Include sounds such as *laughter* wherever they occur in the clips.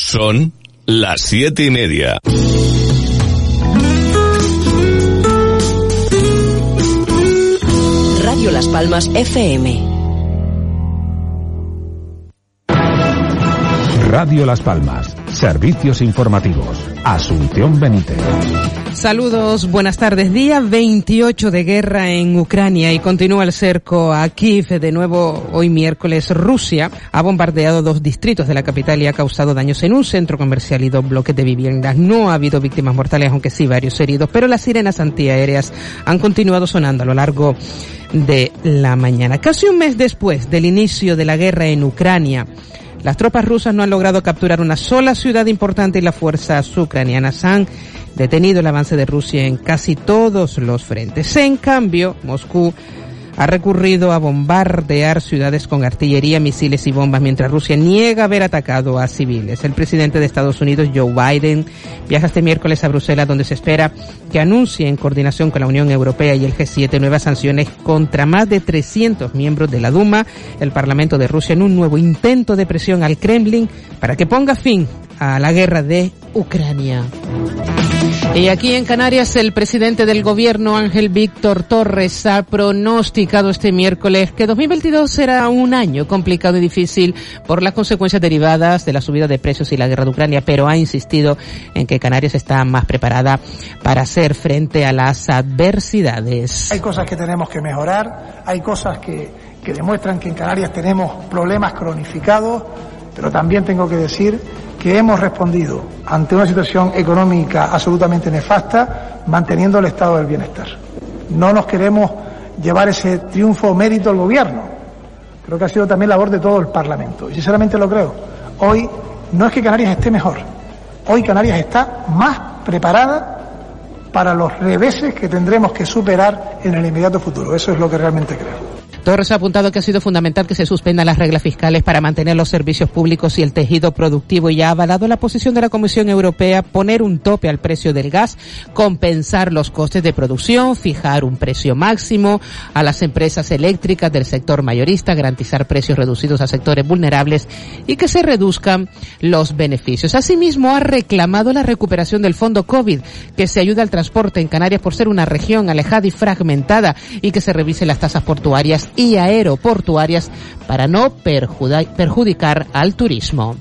Son las siete y media. Radio Las Palmas FM. Radio Las Palmas. Servicios informativos. Asunción Benítez. Saludos, buenas tardes. Día 28 de guerra en Ucrania y continúa el cerco a Kiev. De nuevo, hoy miércoles, Rusia ha bombardeado dos distritos de la capital y ha causado daños en un centro comercial y dos bloques de viviendas. No ha habido víctimas mortales, aunque sí varios heridos, pero las sirenas antiaéreas han continuado sonando a lo largo de la mañana. Casi un mes después del inicio de la guerra en Ucrania, las tropas rusas no han logrado capturar una sola ciudad importante y las fuerzas ucranianas han detenido el avance de Rusia en casi todos los frentes. En cambio, Moscú ha recurrido a bombardear ciudades con artillería, misiles y bombas, mientras Rusia niega haber atacado a civiles. El presidente de Estados Unidos, Joe Biden, viaja este miércoles a Bruselas, donde se espera que anuncie en coordinación con la Unión Europea y el G7 nuevas sanciones contra más de 300 miembros de la Duma, el Parlamento de Rusia, en un nuevo intento de presión al Kremlin para que ponga fin a la guerra de Ucrania. Y aquí en Canarias el presidente del gobierno Ángel Víctor Torres ha pronosticado este miércoles que 2022 será un año complicado y difícil por las consecuencias derivadas de la subida de precios y la guerra de Ucrania, pero ha insistido en que Canarias está más preparada para hacer frente a las adversidades. Hay cosas que tenemos que mejorar, hay cosas que, que demuestran que en Canarias tenemos problemas cronificados, pero también tengo que decir que hemos respondido ante una situación económica absolutamente nefasta manteniendo el estado del bienestar. No nos queremos llevar ese triunfo mérito al gobierno. Creo que ha sido también labor de todo el Parlamento. Y sinceramente lo creo. Hoy no es que Canarias esté mejor. Hoy Canarias está más preparada para los reveses que tendremos que superar en el inmediato futuro. Eso es lo que realmente creo. Torres ha apuntado que ha sido fundamental que se suspendan las reglas fiscales para mantener los servicios públicos y el tejido productivo y ha avalado la posición de la Comisión Europea poner un tope al precio del gas, compensar los costes de producción, fijar un precio máximo a las empresas eléctricas del sector mayorista, garantizar precios reducidos a sectores vulnerables y que se reduzcan los beneficios. Asimismo, ha reclamado la recuperación del fondo COVID, que se ayuda al transporte en Canarias por ser una región alejada y fragmentada y que se revisen las tasas portuarias y aeroportuarias para no perjudicar al turismo.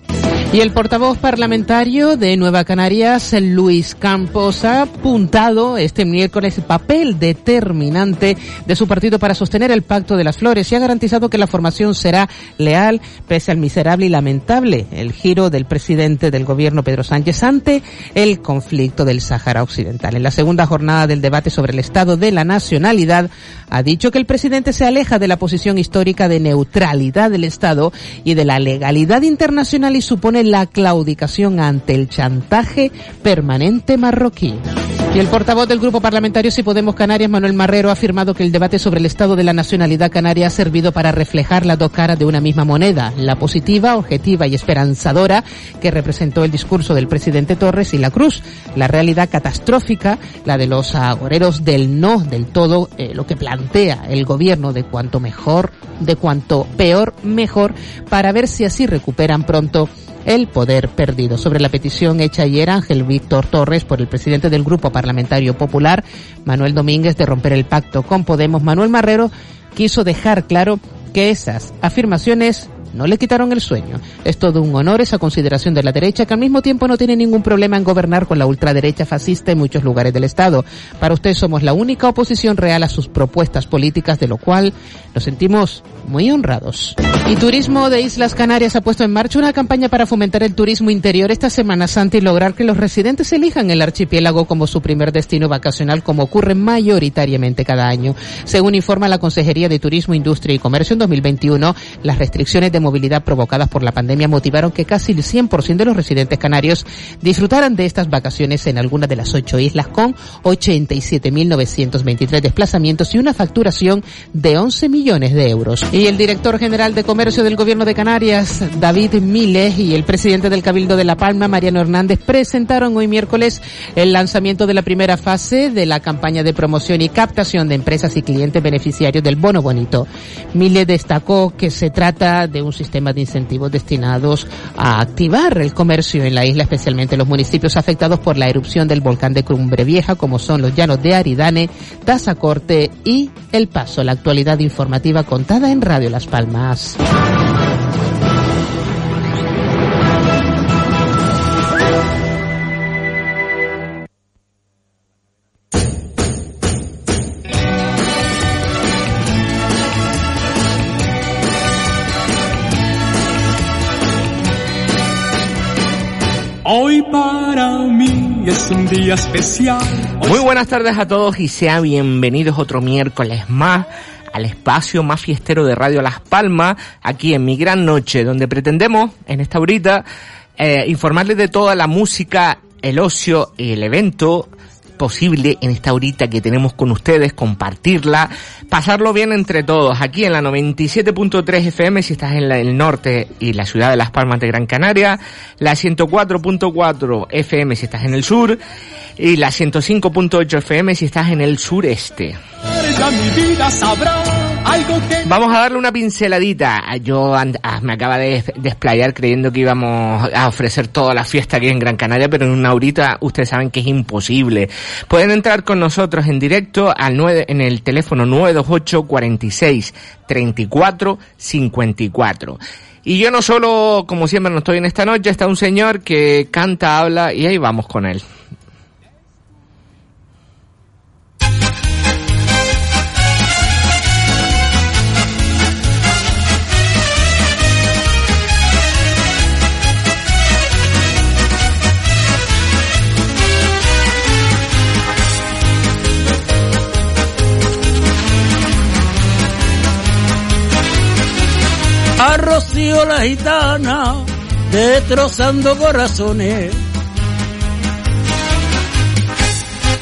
Y el portavoz parlamentario de Nueva Canarias, Luis Campos, ha apuntado este miércoles el papel determinante de su partido para sostener el Pacto de las Flores y ha garantizado que la formación será leal pese al miserable y lamentable el giro del presidente del gobierno Pedro Sánchez ante el conflicto del Sáhara Occidental. En la segunda jornada del debate sobre el estado de la nacionalidad, ha dicho que el presidente se aleja de la posición histórica de neutralidad del Estado y de la legalidad internacional y supone la claudicación ante el chantaje permanente marroquí. Y el portavoz del Grupo Parlamentario Si Podemos Canarias, Manuel Marrero, ha afirmado que el debate sobre el estado de la nacionalidad canaria ha servido para reflejar las dos caras de una misma moneda, la positiva, objetiva y esperanzadora que representó el discurso del presidente Torres y la cruz, la realidad catastrófica, la de los agoreros del no del todo, eh, lo que plantea el gobierno de cuanto mejor, de cuanto peor, mejor, para ver si así recuperan pronto el poder perdido. Sobre la petición hecha ayer Ángel Víctor Torres por el presidente del Grupo Parlamentario Popular, Manuel Domínguez, de romper el pacto con Podemos, Manuel Marrero quiso dejar claro que esas afirmaciones no le quitaron el sueño. Es todo un honor esa consideración de la derecha que al mismo tiempo no tiene ningún problema en gobernar con la ultraderecha fascista en muchos lugares del Estado. Para usted somos la única oposición real a sus propuestas políticas, de lo cual nos sentimos muy honrados. Y Turismo de Islas Canarias ha puesto en marcha una campaña para fomentar el turismo interior esta Semana Santa y lograr que los residentes elijan el archipiélago como su primer destino vacacional, como ocurre mayoritariamente cada año. Según informa la Consejería de Turismo, Industria y Comercio en 2021, las restricciones de movilidad provocadas por la pandemia motivaron que casi el 100% de los residentes canarios disfrutaran de estas vacaciones en alguna de las ocho islas con 87.923 desplazamientos y una facturación de 11 millones de euros. Y el director general de Comercio del Gobierno de Canarias, David Miles, y el presidente del Cabildo de La Palma, Mariano Hernández, presentaron hoy miércoles el lanzamiento de la primera fase de la campaña de promoción y captación de empresas y clientes beneficiarios del Bono Bonito. Miles destacó que se trata de un sistema de incentivos destinados a activar el comercio en la isla, especialmente los municipios afectados por la erupción del volcán de Cumbre Vieja, como son los llanos de Aridane, Tazacorte y El Paso. La actualidad informativa contada en Radio Las Palmas. Hoy para mí es un día especial. Muy buenas tardes a todos y sean bienvenidos otro miércoles más al espacio más fiestero de Radio Las Palmas, aquí en mi gran noche, donde pretendemos en esta horita eh, informarles de toda la música, el ocio y el evento posible en esta horita que tenemos con ustedes, compartirla, pasarlo bien entre todos, aquí en la 97.3 FM si estás en el norte y la ciudad de Las Palmas de Gran Canaria, la 104.4 FM si estás en el sur y la 105.8 FM si estás en el sureste. Vamos a darle una pinceladita. Yo ah, me acaba de desplayar creyendo que íbamos a ofrecer toda la fiesta aquí en Gran Canaria, pero en una horita ustedes saben que es imposible. Pueden entrar con nosotros en directo al 9, en el teléfono 928 46 34 54. Y yo no solo, como siempre no estoy en esta noche, está un señor que canta, habla y ahí vamos con él. La gitana, destrozando corazones.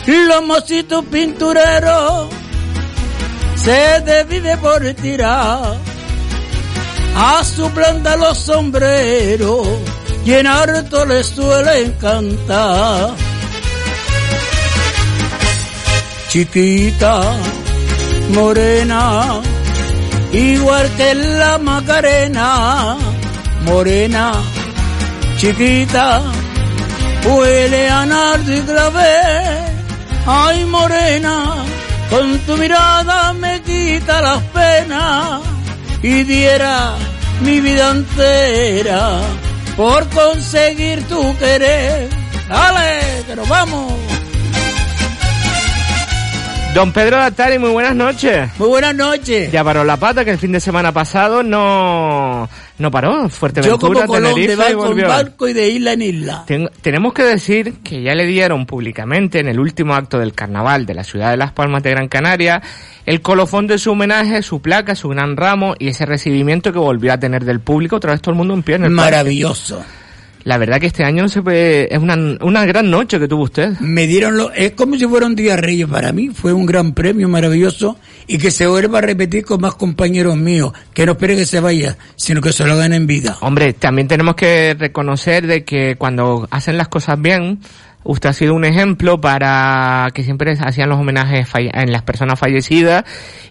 Los mocitos pintureros se divide por tirar a su planta los sombreros y en harto les suele encantar. Chiquita, morena, igual que la Macarena, morena, chiquita, huele a nardo y ay morena, con tu mirada me quita las penas y diera mi vida entera por conseguir tu querer. Dale, que nos vamos. Don Pedro Datari, muy buenas noches. Muy buenas noches. Ya paró la pata, que el fin de semana pasado no, no paró. Fuerteventura, Yo como Tenerife de y barco en volvió. barco y de isla en isla. Ten- tenemos que decir que ya le dieron públicamente en el último acto del carnaval de la ciudad de Las Palmas de Gran Canaria el colofón de su homenaje, su placa, su gran ramo y ese recibimiento que volvió a tener del público. Otra vez todo el mundo en pie en el parque. La verdad que este año se puede, es una, una gran noche que tuvo usted. Me dieron lo, es como si fuera un día reyes para mí, fue un gran premio maravilloso y que se vuelva a repetir con más compañeros míos, que no espere que se vaya, sino que se lo hagan en vida. Hombre, también tenemos que reconocer de que cuando hacen las cosas bien, usted ha sido un ejemplo para que siempre hacían los homenajes en las personas fallecidas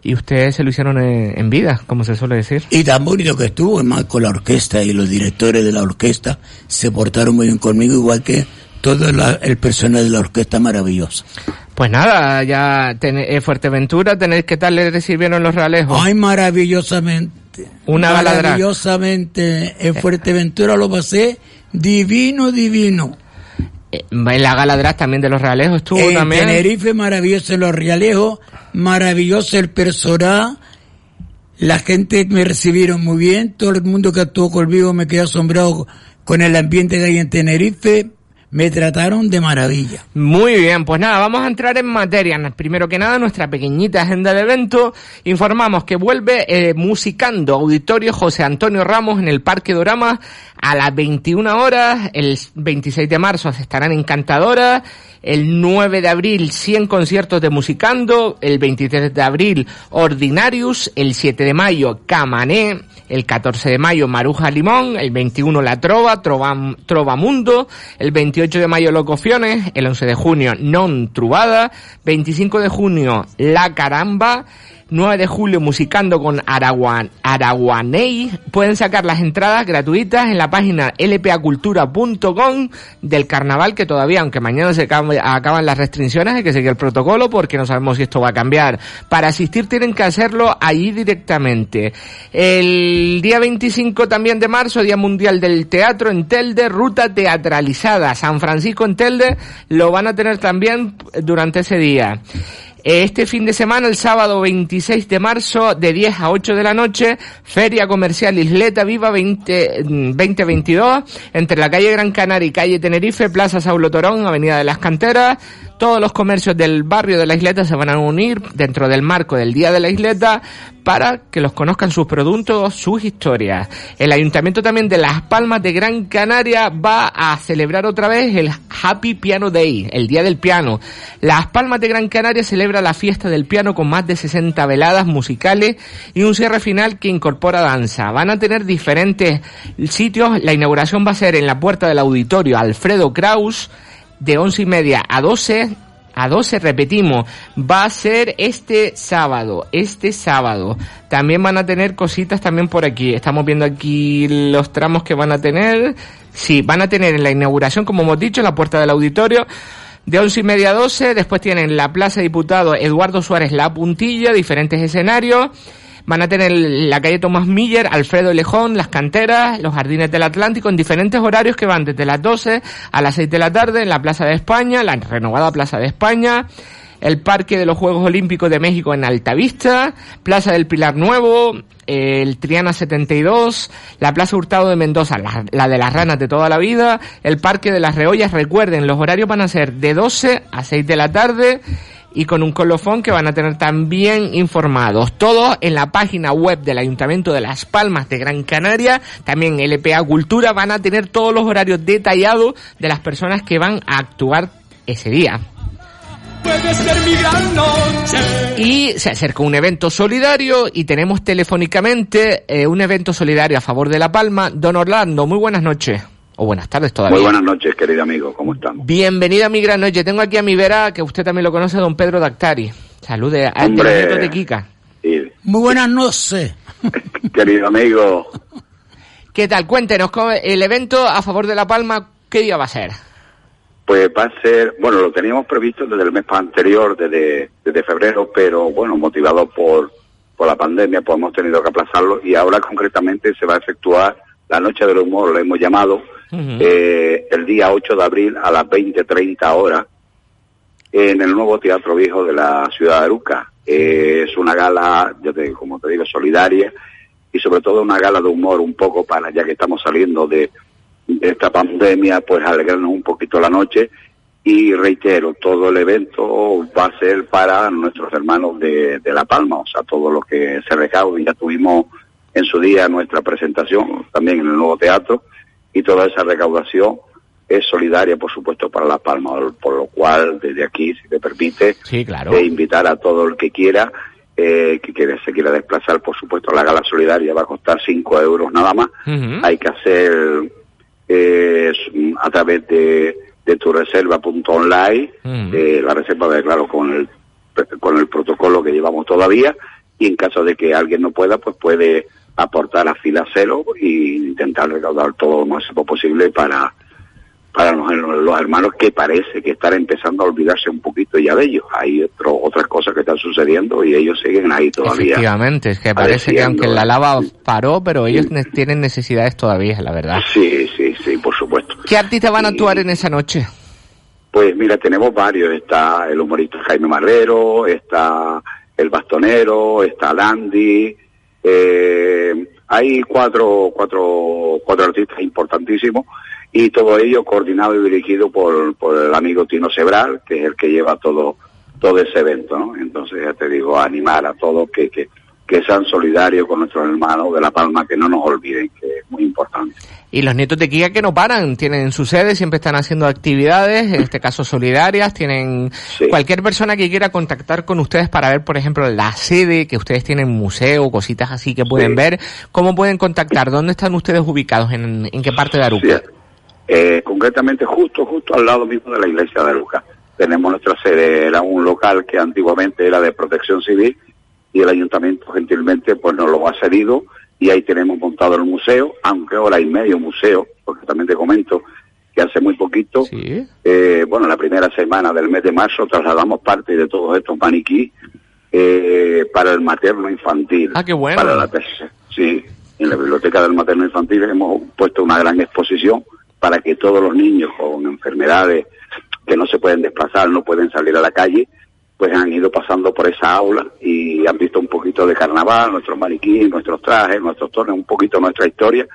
y ustedes se lo hicieron en, en vida, como se suele decir. Y tan bonito que estuvo, además con la orquesta y los directores de la orquesta se portaron muy bien conmigo, igual que todo la- el personal de la orquesta maravilloso. Pues nada, ya ten, eh, Fuerteventura, tenéis qué tal le recibieron los realejos. Ay, maravillosamente. Una. Maravillosamente. En Fuerteventura lo pasé divino, divino. Eh, en la gala drag también de los realejos estuvo en también. Tenerife, maravilloso los realejos, maravilloso el personal. La gente me recibieron muy bien, todo el mundo que actuó conmigo me quedó asombrado con el ambiente que hay en Tenerife. Me trataron de maravilla. Muy bien, pues nada, vamos a entrar en materia. Primero que nada, nuestra pequeñita agenda de evento. Informamos que vuelve eh, musicando Auditorio José Antonio Ramos en el Parque Dorama a las 21 horas. El 26 de marzo se estarán encantadoras. El 9 de abril 100 conciertos de Musicando. El 23 de abril Ordinarius. El 7 de mayo Camané. El 14 de mayo Maruja Limón. El 21 La Trova, Trova, Mundo. El 28 de mayo Locofiones. El 11 de junio Non Trubada. 25 de junio La Caramba. 9 de julio musicando con Araguan, Araguaney. Pueden sacar las entradas gratuitas en la página lpacultura.com del carnaval que todavía, aunque mañana se acaban, las restricciones, hay que seguir el protocolo porque no sabemos si esto va a cambiar. Para asistir tienen que hacerlo allí directamente. El día 25 también de marzo, Día Mundial del Teatro en Telde, ruta teatralizada. San Francisco en Telde lo van a tener también durante ese día. Este fin de semana, el sábado 26 de marzo, de 10 a 8 de la noche, Feria Comercial Isleta Viva 20, 2022, entre la calle Gran Canaria y calle Tenerife, Plaza Saulo Torón, Avenida de las Canteras. Todos los comercios del barrio de la isleta se van a unir dentro del marco del Día de la Isleta para que los conozcan sus productos, sus historias. El Ayuntamiento también de Las Palmas de Gran Canaria va a celebrar otra vez el Happy Piano Day, el Día del Piano. Las Palmas de Gran Canaria celebra la fiesta del piano con más de 60 veladas musicales y un cierre final que incorpora danza. Van a tener diferentes sitios. La inauguración va a ser en la puerta del auditorio Alfredo Kraus de once y media a 12 a 12, repetimos, va a ser este sábado, este sábado. También van a tener cositas también por aquí. Estamos viendo aquí los tramos que van a tener. Sí, van a tener en la inauguración, como hemos dicho, en la puerta del auditorio, de once y media a 12. Después tienen la Plaza Diputado Eduardo Suárez La Puntilla, diferentes escenarios. Van a tener la calle Tomás Miller, Alfredo Lejón, las canteras, los jardines del Atlántico en diferentes horarios que van desde las 12 a las 6 de la tarde en la Plaza de España, la renovada Plaza de España, el Parque de los Juegos Olímpicos de México en Altavista, Plaza del Pilar Nuevo, el Triana 72, la Plaza Hurtado de Mendoza, la, de las ranas de toda la vida, el Parque de las Reollas, recuerden, los horarios van a ser de 12 a 6 de la tarde y con un colofón que van a tener también informados. Todo en la página web del Ayuntamiento de Las Palmas de Gran Canaria. También LPA Cultura van a tener todos los horarios detallados de las personas que van a actuar ese día. Y se acerca un evento solidario y tenemos telefónicamente eh, un evento solidario a favor de La Palma. Don Orlando, muy buenas noches. O buenas tardes todavía. Muy buenas noches, querido amigo. ¿Cómo estamos? Bienvenido a mi gran noche. Tengo aquí a mi vera, que usted también lo conoce, don Pedro Dactari. Salude a Hombre, de Kika. Sí. Muy buenas noches. *laughs* querido amigo. ¿Qué tal? Cuéntenos, ¿cómo- el evento a favor de La Palma, ¿qué día va a ser? Pues va a ser, bueno, lo teníamos previsto desde el mes anterior, desde, desde febrero, pero bueno, motivado por, por la pandemia, pues hemos tenido que aplazarlo y ahora concretamente se va a efectuar la Noche del Humor, lo hemos llamado, eh, el día 8 de abril a las 20.30 horas en el nuevo Teatro Viejo de la ciudad de Aruca. Eh, es una gala, ya te, como te digo, solidaria y sobre todo una gala de humor un poco para, ya que estamos saliendo de, de esta pandemia, pues alegrarnos un poquito la noche y reitero, todo el evento va a ser para nuestros hermanos de, de La Palma, o sea, todo lo que se recaude. Ya tuvimos en su día nuestra presentación también en el nuevo teatro y toda esa recaudación es solidaria, por supuesto, para La Palma, por lo cual desde aquí, si te permite, Sí, claro. de invitar a todo el que quiera, eh, que quiera, se quiera desplazar, por supuesto, la gala solidaria va a costar 5 euros nada más. Hay que hacer eh, a través de, de tu reserva.online, Ujú. eh, la reserva, de, claro, con el, con el protocolo que llevamos todavía, y en caso de que alguien no pueda, pues puede aportar a fila cero e intentar recaudar todo lo máximo posible para para los, los hermanos que parece que están empezando a olvidarse un poquito ya de ellos. Hay otro, otras cosas que están sucediendo y ellos siguen ahí todavía. Efectivamente, es que parece que aunque la lava paró, pero ellos ne- tienen necesidades todavía, la verdad. Sí, sí, sí, por supuesto. ¿Qué artistas van a actuar en esa noche? Pues mira, tenemos varios. Está el humorista Jaime Marrero, está el bastonero, está Landy. Eh, hay cuatro, cuatro, cuatro artistas importantísimos y todo ello coordinado y dirigido por, el amigo Tino Sebral, que es el que lleva todo, todo ese evento. Entonces ya te digo, animar a todos que, que, que sean solidarios con nuestros hermanos de La Palma, que no nos olviden, que es muy importante. Y los nietos de Kika que no paran, tienen su sede, siempre están haciendo actividades, en este caso solidarias, tienen cualquier persona que quiera contactar con ustedes para ver, por ejemplo, la sede, que ustedes tienen museo, cositas así que pueden Sí. ver, ¿cómo pueden contactar? ¿Dónde están ustedes ubicados? ¿En, en qué parte de Aruca? Eh, concretamente justo, justo al lado mismo de la iglesia de Lucas. Tenemos nuestra sede, era un local que antiguamente era de protección civil y el ayuntamiento gentilmente pues nos lo ha cedido y ahí tenemos montado el museo, aunque ahora hay medio museo, porque también te comento que hace muy poquito, eh, bueno, la primera semana del mes de marzo trasladamos parte de todos estos maniquí eh, para el materno infantil. Ah, qué bueno. Para la tercera- sí, en la biblioteca del materno infantil hemos puesto una gran exposición para que todos los niños con enfermedades que no se pueden desplazar, no pueden salir a la calle, pues han ido pasando por esa aula y han visto un poquito de carnaval, nuestros maniquíes, nuestros trajes, nuestros torneos, un poquito nuestra historia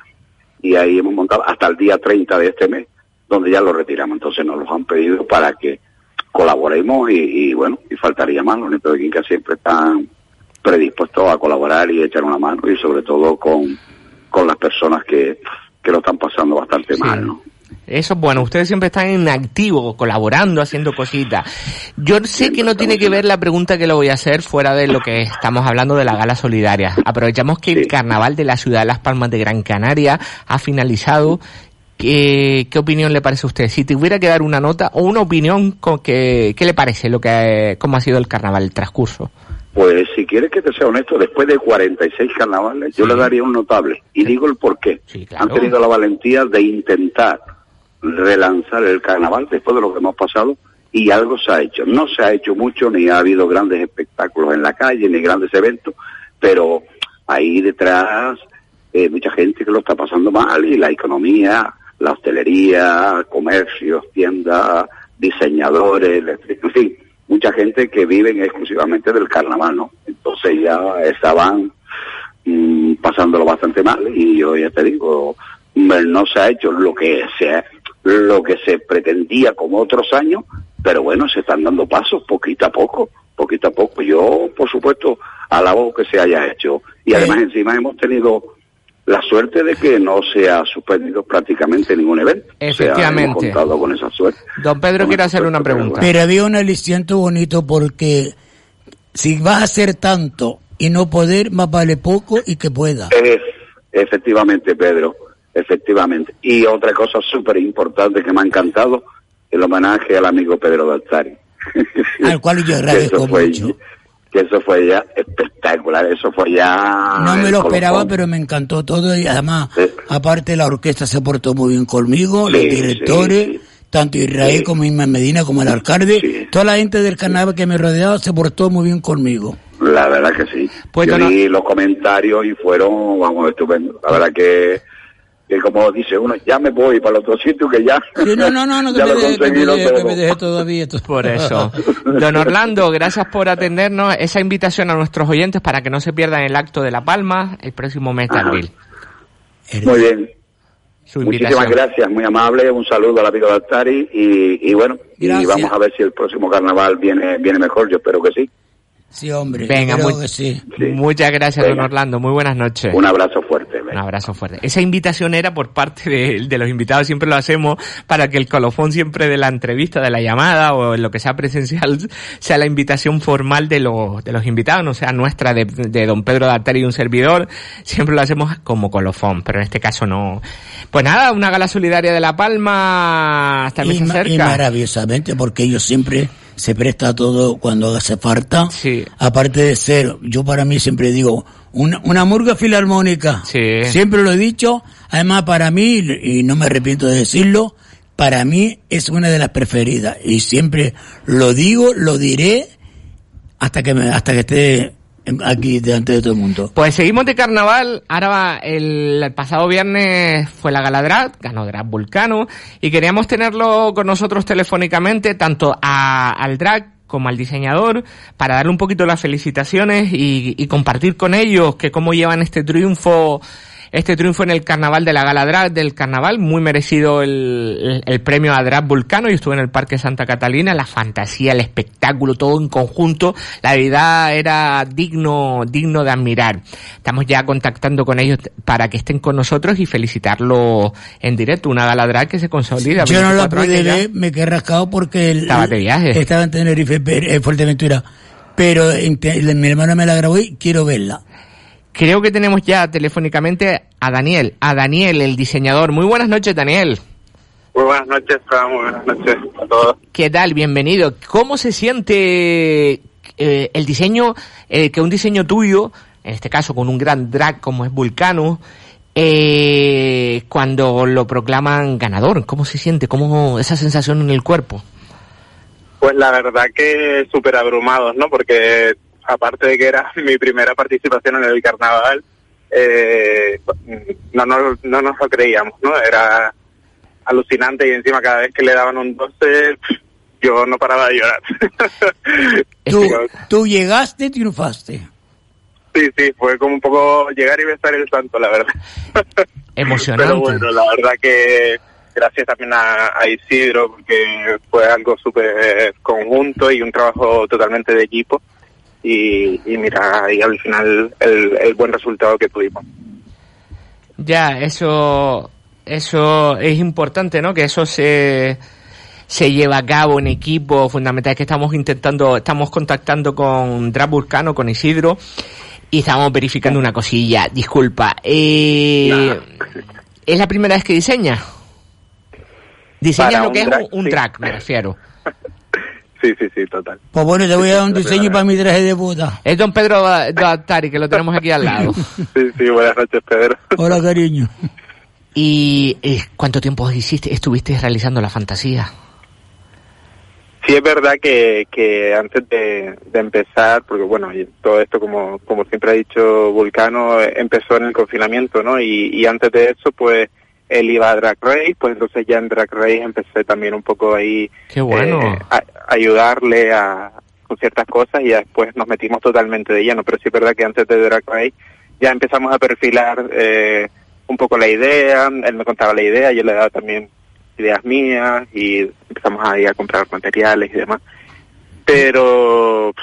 y ahí hemos montado hasta el día 30 de este mes, donde ya lo retiramos. Entonces nos los han pedido para que colaboremos y, y, bueno, y faltaría más. Los nietos de Quinca siempre están predispuestos a colaborar y echar una mano y sobre todo con, con las personas que, que lo están pasando bastante mal, ¿no? Eso es bueno, ustedes siempre están en activo, colaborando, haciendo cositas. Yo sé que no tiene que ver la pregunta que le voy a hacer fuera de lo que estamos hablando de la gala solidaria. Aprovechamos que el carnaval de la ciudad de Las Palmas de Gran Canaria ha finalizado. ¿Qué, qué opinión le parece a usted? Si tuviera que dar una nota o una opinión, con que, ¿qué le parece lo que, cómo ha sido el carnaval, el transcurso? Pues si quieres que te sea honesto, después de 46 carnavales, yo le daría un notable. Y digo el por qué. Han tenido la valentía de intentar relanzar el carnaval después de lo que hemos pasado y algo se ha hecho. No se ha hecho mucho, ni ha habido grandes espectáculos en la calle, ni grandes eventos, pero ahí detrás eh, mucha gente que lo está pasando mal y la economía, la hostelería, comercios, tiendas, diseñadores, en fin, mucha gente que viven exclusivamente del carnaval, ¿no? Entonces ya estaban mm, pasándolo bastante mal y yo ya te digo, no se ha hecho lo que se lo que se pretendía como otros años, pero bueno, se están dando pasos poquito a poco, poquito a poco. Yo, por supuesto, alabo que se haya hecho y además encima hemos tenido la suerte de que no se ha suspendido prácticamente ningún evento. O sea, Efectivamente. hemos contado con esa suerte. Don Pedro quiere hacerle una pregunta. Pero había un aliciente bonito porque si vas a hacer tanto y no poder, más vale poco y que pueda. Eh, efectivamente, Pedro, efectivamente. Y otra cosa súper importante que me ha encantado, el homenaje al amigo Pedro Daltari. *laughs* Al cual yo agradezco mucho. Que eso fue ya espectacular, eso fue ya... No me lo esperaba, pero me encantó todo y además, aparte la orquesta se portó muy bien conmigo, Sí, los directores, sí, tanto Israel como Ismael Medina como el alcalde, toda la gente del carnaval que me rodeaba se portó muy bien conmigo. La verdad que sí. Pues, Yo no- vi los comentarios y fueron, vamos, estupendos. La verdad que, que como dice uno, ya me voy para el otro sitio que ya... Sí, no, no, no, no, que *laughs* ya me lo deje, que me que me deje todavía. todo. Por eso. *laughs* Don Orlando, gracias por atendernos. Esa invitación a nuestros oyentes para que no se pierdan el acto de La Palma el próximo mes de abril. Muy bien. Su Muchísimas gracias, muy amable. Un saludo al amigo de Altari y, y bueno, y vamos a ver si el próximo carnaval viene viene mejor. Yo espero que sí. Sí, hombre. Venga, que sí. muchas gracias, don. Orlando. Muy buenas noches. Un abrazo fuerte. Un abrazo fuerte. Esa invitación era por parte de, de los invitados, siempre lo hacemos para que el colofón siempre de la entrevista, de la llamada o en lo que sea presencial, sea la invitación formal de los, de los invitados, no sea nuestra de, de don Pedro Dartari y un servidor. Siempre lo hacemos como colofón, pero en este caso no. Pues nada, una gala solidaria de La Palma hasta Y, se ma- y acerca. maravillosamente, porque ellos siempre se presta a todo cuando hace falta. Aparte de ser, yo para mí siempre digo, una, una murga filarmónica. Siempre lo he dicho. Además, para mí, y no me arrepiento de decirlo, para mí es una de las preferidas. Y siempre lo digo, lo diré, hasta que me, hasta que esté aquí delante de todo el mundo. Pues seguimos de carnaval. Ahora va, el, el pasado viernes fue la gala Drag, ganó Drag Vulcano, y queríamos tenerlo con nosotros telefónicamente, tanto a- al drag como al diseñador, para darle un poquito las felicitaciones y, y compartir con ellos que cómo llevan este triunfo este triunfo en el carnaval de la gala drag del carnaval, muy merecido el, el- el premio a Drag Vulcano, yo estuve en el Parque Santa Catalina, la fantasía, el espectáculo, todo en conjunto, la verdad era digno, digno de admirar. Estamos ya contactando con ellos para que estén con nosotros y felicitarlo en directo, una gala drag que se consolida. Yo no la 24 pude me quedé rascado porque el- Estaba de viaje. Estaba en Tenerife, en Fuerteventura. Pero mi hermana me la grabó y quiero verla. Creo que tenemos ya telefónicamente a Daniel, a Daniel, el diseñador. Muy buenas noches, Daniel. Muy buenas noches, Fran, muy buenas noches a todos. ¿Qué tal? Bienvenido. ¿Cómo se siente eh, el diseño, eh, que un diseño tuyo, en este caso con un gran drag como es Vulcano, eh, cuando lo proclaman ganador, ¿cómo se siente? ¿Cómo esa sensación en el cuerpo? Pues la verdad que súper abrumados, ¿no? Porque aparte de que era *laughs* mi primera participación en el carnaval, eh, no, no, no nos lo creíamos, ¿no? Era alucinante y encima cada vez que le daban un 12 yo no paraba de llorar. *laughs* Tú, tú llegaste y triunfaste. Sí, sí, fue como un poco llegar y besar el santo, la verdad. *laughs* Emocionante. Pero bueno, la verdad que gracias también a, a Isidro, porque fue algo súper conjunto y un trabajo totalmente de equipo. Y, y mira, ahí al final el, el buen resultado que tuvimos. Ya, eso, eso es importante, ¿no? Que eso se, se lleva a cabo en equipo, fundamental es que estamos intentando, estamos contactando con Drap Vulcano, con Isidro, y estamos verificando una cosilla, disculpa, eh, ¿es la primera vez que diseña? Diseña Para lo un que es un, un sí. drag, me refiero. Sí, sí, sí, total. Pues bueno, te voy a dar un diseño para mi traje de boda. Es don Pedro Tari, que lo tenemos aquí al lado. *laughs* Sí, sí, buenas noches, Pedro. Hola, cariño. *laughs* ¿Y eh, cuánto tiempo hiciste, estuviste realizando la fantasía? Sí, es verdad que, que antes de, de empezar, porque bueno, y todo esto, como, como siempre ha dicho Vulcano, empezó en el confinamiento, ¿no? Y, y antes de eso, pues él iba a Drag Race, pues entonces ya en Drag Race empecé también un poco ahí Qué bueno. eh, a ayudarle a, con ciertas cosas y después nos metimos totalmente de lleno. Pero sí es verdad que antes de Drag Race ya empezamos a perfilar eh, un poco la idea, él me contaba la idea, yo le daba también ideas mías y empezamos ahí a comprar materiales y demás. Pero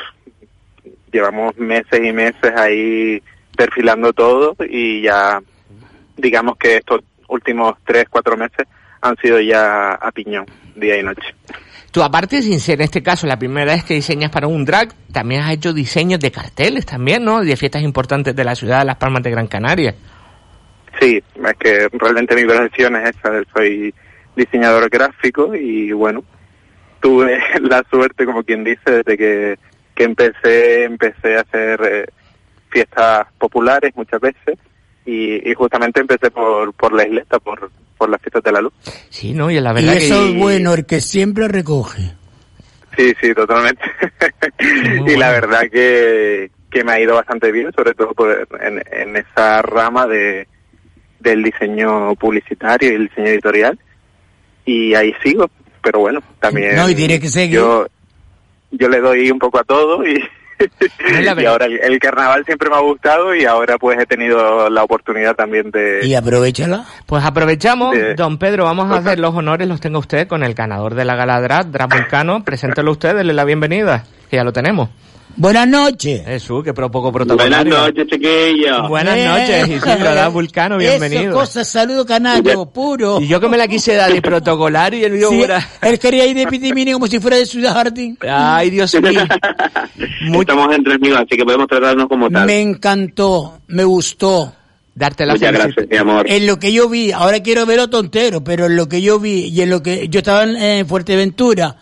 llevamos meses y meses ahí perfilando todo y ya digamos que estos últimos tres, cuatro meses han sido ya a piñón, día y noche. Tú, aparte, sin ser en este caso la primera vez que diseñas para un drag, también has hecho diseños de carteles también, ¿no? De fiestas importantes de la ciudad de Las Palmas de Gran Canaria. Sí, es que realmente mi profesión es esa, soy diseñador gráfico y bueno, tuve *laughs* la suerte, como quien dice, desde que, que empecé, empecé a hacer eh, fiestas populares muchas veces y, y justamente empecé por, por la isleta, por, por las fiestas de la luz. Sí, ¿no? Y la Y verdad eso que... es bueno, el que siempre recoge. Sí, sí, totalmente. *laughs* y bueno. la verdad que, que me ha ido bastante bien, sobre todo por- en, en esa rama de del diseño publicitario y el diseño editorial. Y ahí sigo, pero bueno, también... No, y tiene que seguir. Yo, yo le doy un poco a todo y, No, la *laughs* y ahora el, el carnaval siempre me ha gustado y ahora pues he tenido la oportunidad también de... Y aprovechala. Pues aprovechamos, don Pedro, vamos a hacer los honores, los tenga usted con el ganador de la gala drag, Drag Vulcano. Preséntelo usted, denle la bienvenida, que ya lo tenemos. Buenas noches. Jesús, que poco protocolario. chiquillos. Buenas Eh, noches, Isidro Drag Vulcano, Eso, bienvenido. cosas, saludo canario, puro. Y yo que me la quise dar de protocolario y él dijo, Sí, "Buena". él quería ir de pitimini como si fuera de Ciudad Jardín. Ay, Dios mío. *laughs* Estamos entre amigos, así que podemos tratarnos como Me encantó, me gustó. darte la Muchas gracias, mi amor. En lo que yo vi, ahora quiero verlo tontero, pero en lo que yo vi y en lo que yo estaba en, en Fuerteventura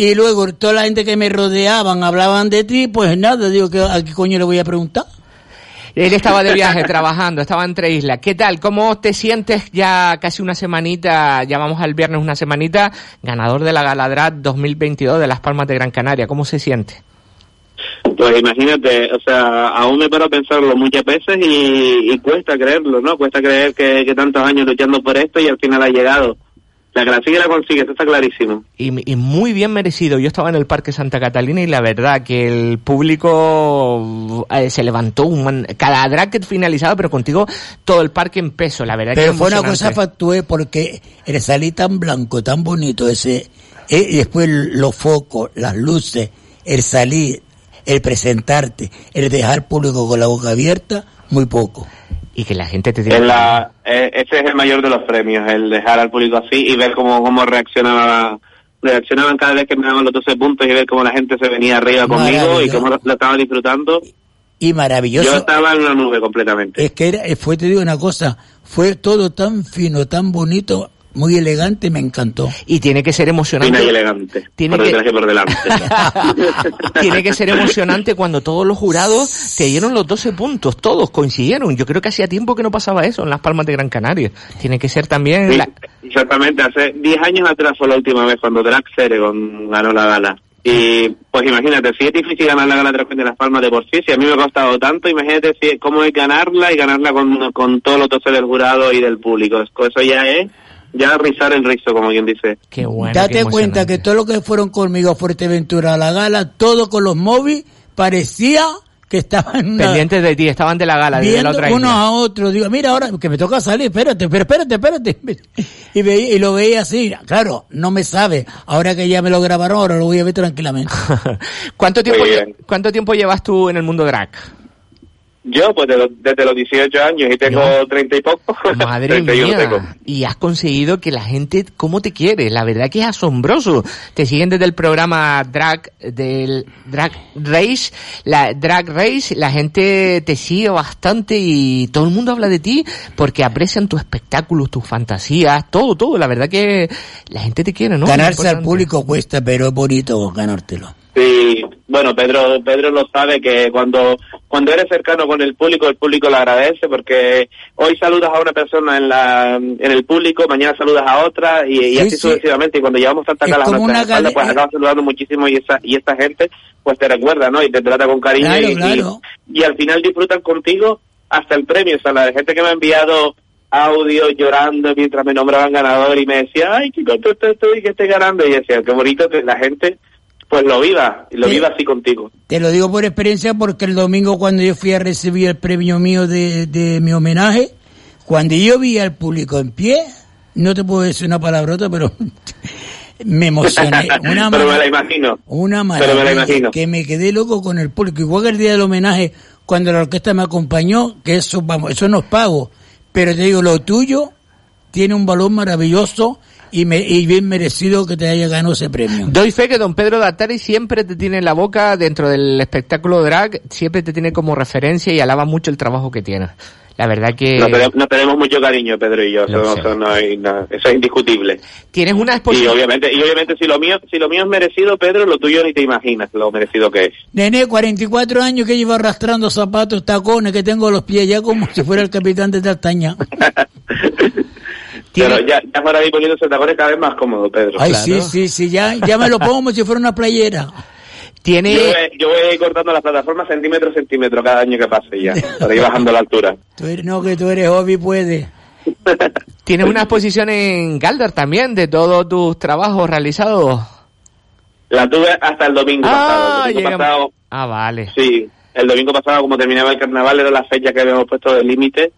y luego toda la gente que me rodeaban hablaban de ti, pues nada, digo que a qué coño le voy a preguntar. Él estaba de viaje *laughs* trabajando, estaba entre islas. ¿Qué tal? ¿Cómo te sientes ya casi una semanita, ya vamos al viernes una semanita, ganador de la Galadrat 2022 de Las Palmas de Gran Canaria? ¿Cómo se siente? Pues imagínate, o sea, aún me paro a pensarlo muchas veces y, y cuesta creerlo, ¿no? Cuesta creer que, que tantos años luchando por esto y al final ha llegado. La que la sigue la consigue, eso está clarísimo. Y, y muy bien merecido. Yo estaba en el Parque Santa Catalina y la verdad que el público eh, se levantó un man- cada drag que finalizado, pero contigo todo el parque en peso, la verdad Pero que fue una cosa factué porque el salir tan blanco, tan bonito ese, eh, y después los focos, las luces, el salir, el presentarte, el dejar al público con la boca abierta, muy poco. Y que la gente te Es diga... la, eh, ese es el mayor de los premios, el dejar al público así y ver cómo, cómo reaccionaba, reaccionaban cada vez que me daban los 12 puntos y ver cómo la gente se venía arriba conmigo y cómo lo, lo estaba disfrutando. Y maravilloso. Yo estaba en una nube completamente. Es que era, fue, te digo una cosa, fue todo tan fino, tan bonito, muy elegante, me encantó. Y tiene que ser emocionante. Fina y elegante. Tiene por que- detrás y por delante. *laughs* Tiene que ser emocionante cuando todos los jurados te dieron los 12 puntos, todos coincidieron. Yo creo que hacía tiempo que no pasaba eso en las Palmas de Gran Canaria. Tiene que ser también Sí, la- exactamente, hace 10 años atrás fue la última vez cuando Drax Ceregon ganó la gala. Y pues imagínate, si es difícil ganar la gala de Las Palmas de por sí, si a mí me ha costado tanto, imagínate si, cómo es ganarla y ganarla con, con todos los 12 del jurado y del público. Eso ya es, ya rizar el rizo, como quien dice. Qué bueno. Date cuenta que todos los que fueron conmigo a Fuerteventura a la gala, todo con los móviles, parecía que estaban una- pendientes de ti, estaban de la gala, de la otra unos isla. a otros. Digo, mira, ahora que me toca salir, espérate, pero espérate, espérate. *laughs* Y, veía- y lo veía así. Claro, no me sabe. Ahora que ya me lo grabaron, ahora lo voy a ver tranquilamente. *laughs* ¿Cuánto tiempo. ¿Cuánto tiempo llevas tú en el mundo drag? Yo, pues de los- desde los 18 años y tengo 30 y poco. *laughs* Madre 31 tengo. mía. Y has conseguido que la gente, ¿cómo te quiere? La verdad que es asombroso. Te siguen desde el programa Drag, del Drag Race, la Drag Race, la gente te sigue bastante y todo el mundo habla de ti porque aprecian tus espectáculos, tus fantasías, todo, todo. La verdad que la gente te quiere, ¿no? Ganarse al público cuesta, pero es bonito ganártelo. Sí, bueno, Pedro, Pedro lo sabe que cuando, cuando eres cercano con el público, el público lo agradece porque hoy saludas a una persona en la, en el público, mañana saludas a otra y, y Sí, así sí. sucesivamente y cuando llevamos tantas Es calas a nuestra espalda, pues acabas saludando muchísimo y esa, y esta gente pues te recuerda, ¿no? Y te trata con cariño Claro, y, y- claro. y al final disfrutan contigo hasta el premio, o sea, la gente que me ha enviado audio llorando mientras me nombraban ganador y me decía, ay, qué contento estoy que esté ganando y decía, qué bonito que la gente pues lo viva, lo Sí. viva así contigo. Te lo digo por experiencia porque el domingo cuando yo fui a recibir el premio mío de, de mi homenaje, cuando yo vi al público en pie, no te puedo decir una palabrota, pero *laughs* me emocioné. *laughs* Una Pero me la imagino. Una Pero me la imagino. que me quedé loco con el público. Igual que el día del homenaje, cuando la orquesta me acompañó, que eso, vamos, eso no es pago. Pero te digo, lo tuyo tiene un valor maravilloso y, me, y bien merecido que te haya ganado ese premio. Doy fe que don Pedro Dattari siempre te tiene en la boca dentro del espectáculo drag, siempre te tiene como referencia y alaba mucho el trabajo que tienes. La verdad que Nos, tenemos, nos tenemos mucho cariño, Pedro y yo, eso, no hay nada- eso es indiscutible. tienes una Y exposición. obviamente, y obviamente si lo mío, si lo mío es merecido, Pedro, lo tuyo ni te imaginas lo merecido que es. Nene, 44 años que llevo arrastrando zapatos, tacones, que tengo los pies ya como si fuera el capitán de Tartaña. *laughs* Tiene- Pero ya, ya para ir poniéndose tacones cada vez más cómodo, Pedro. Ay, Claro. sí, sí, sí, ya, ya me lo pongo como si fuera una playera. Tiene, Yo, voy, yo voy a ir cortando las plataformas centímetro a centímetro cada año que pase ya, para ir bajando la altura. *laughs* Tú eres, no, que tú eres hobby, puede. tienes una exposición en Galdar también de todos tus trabajos realizados. La tuve hasta el domingo pasado. El domingo pasado ah, vale. Sí, el domingo pasado, como terminaba el carnaval, era la fecha que habíamos puesto de límite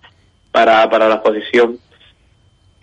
para, para la exposición.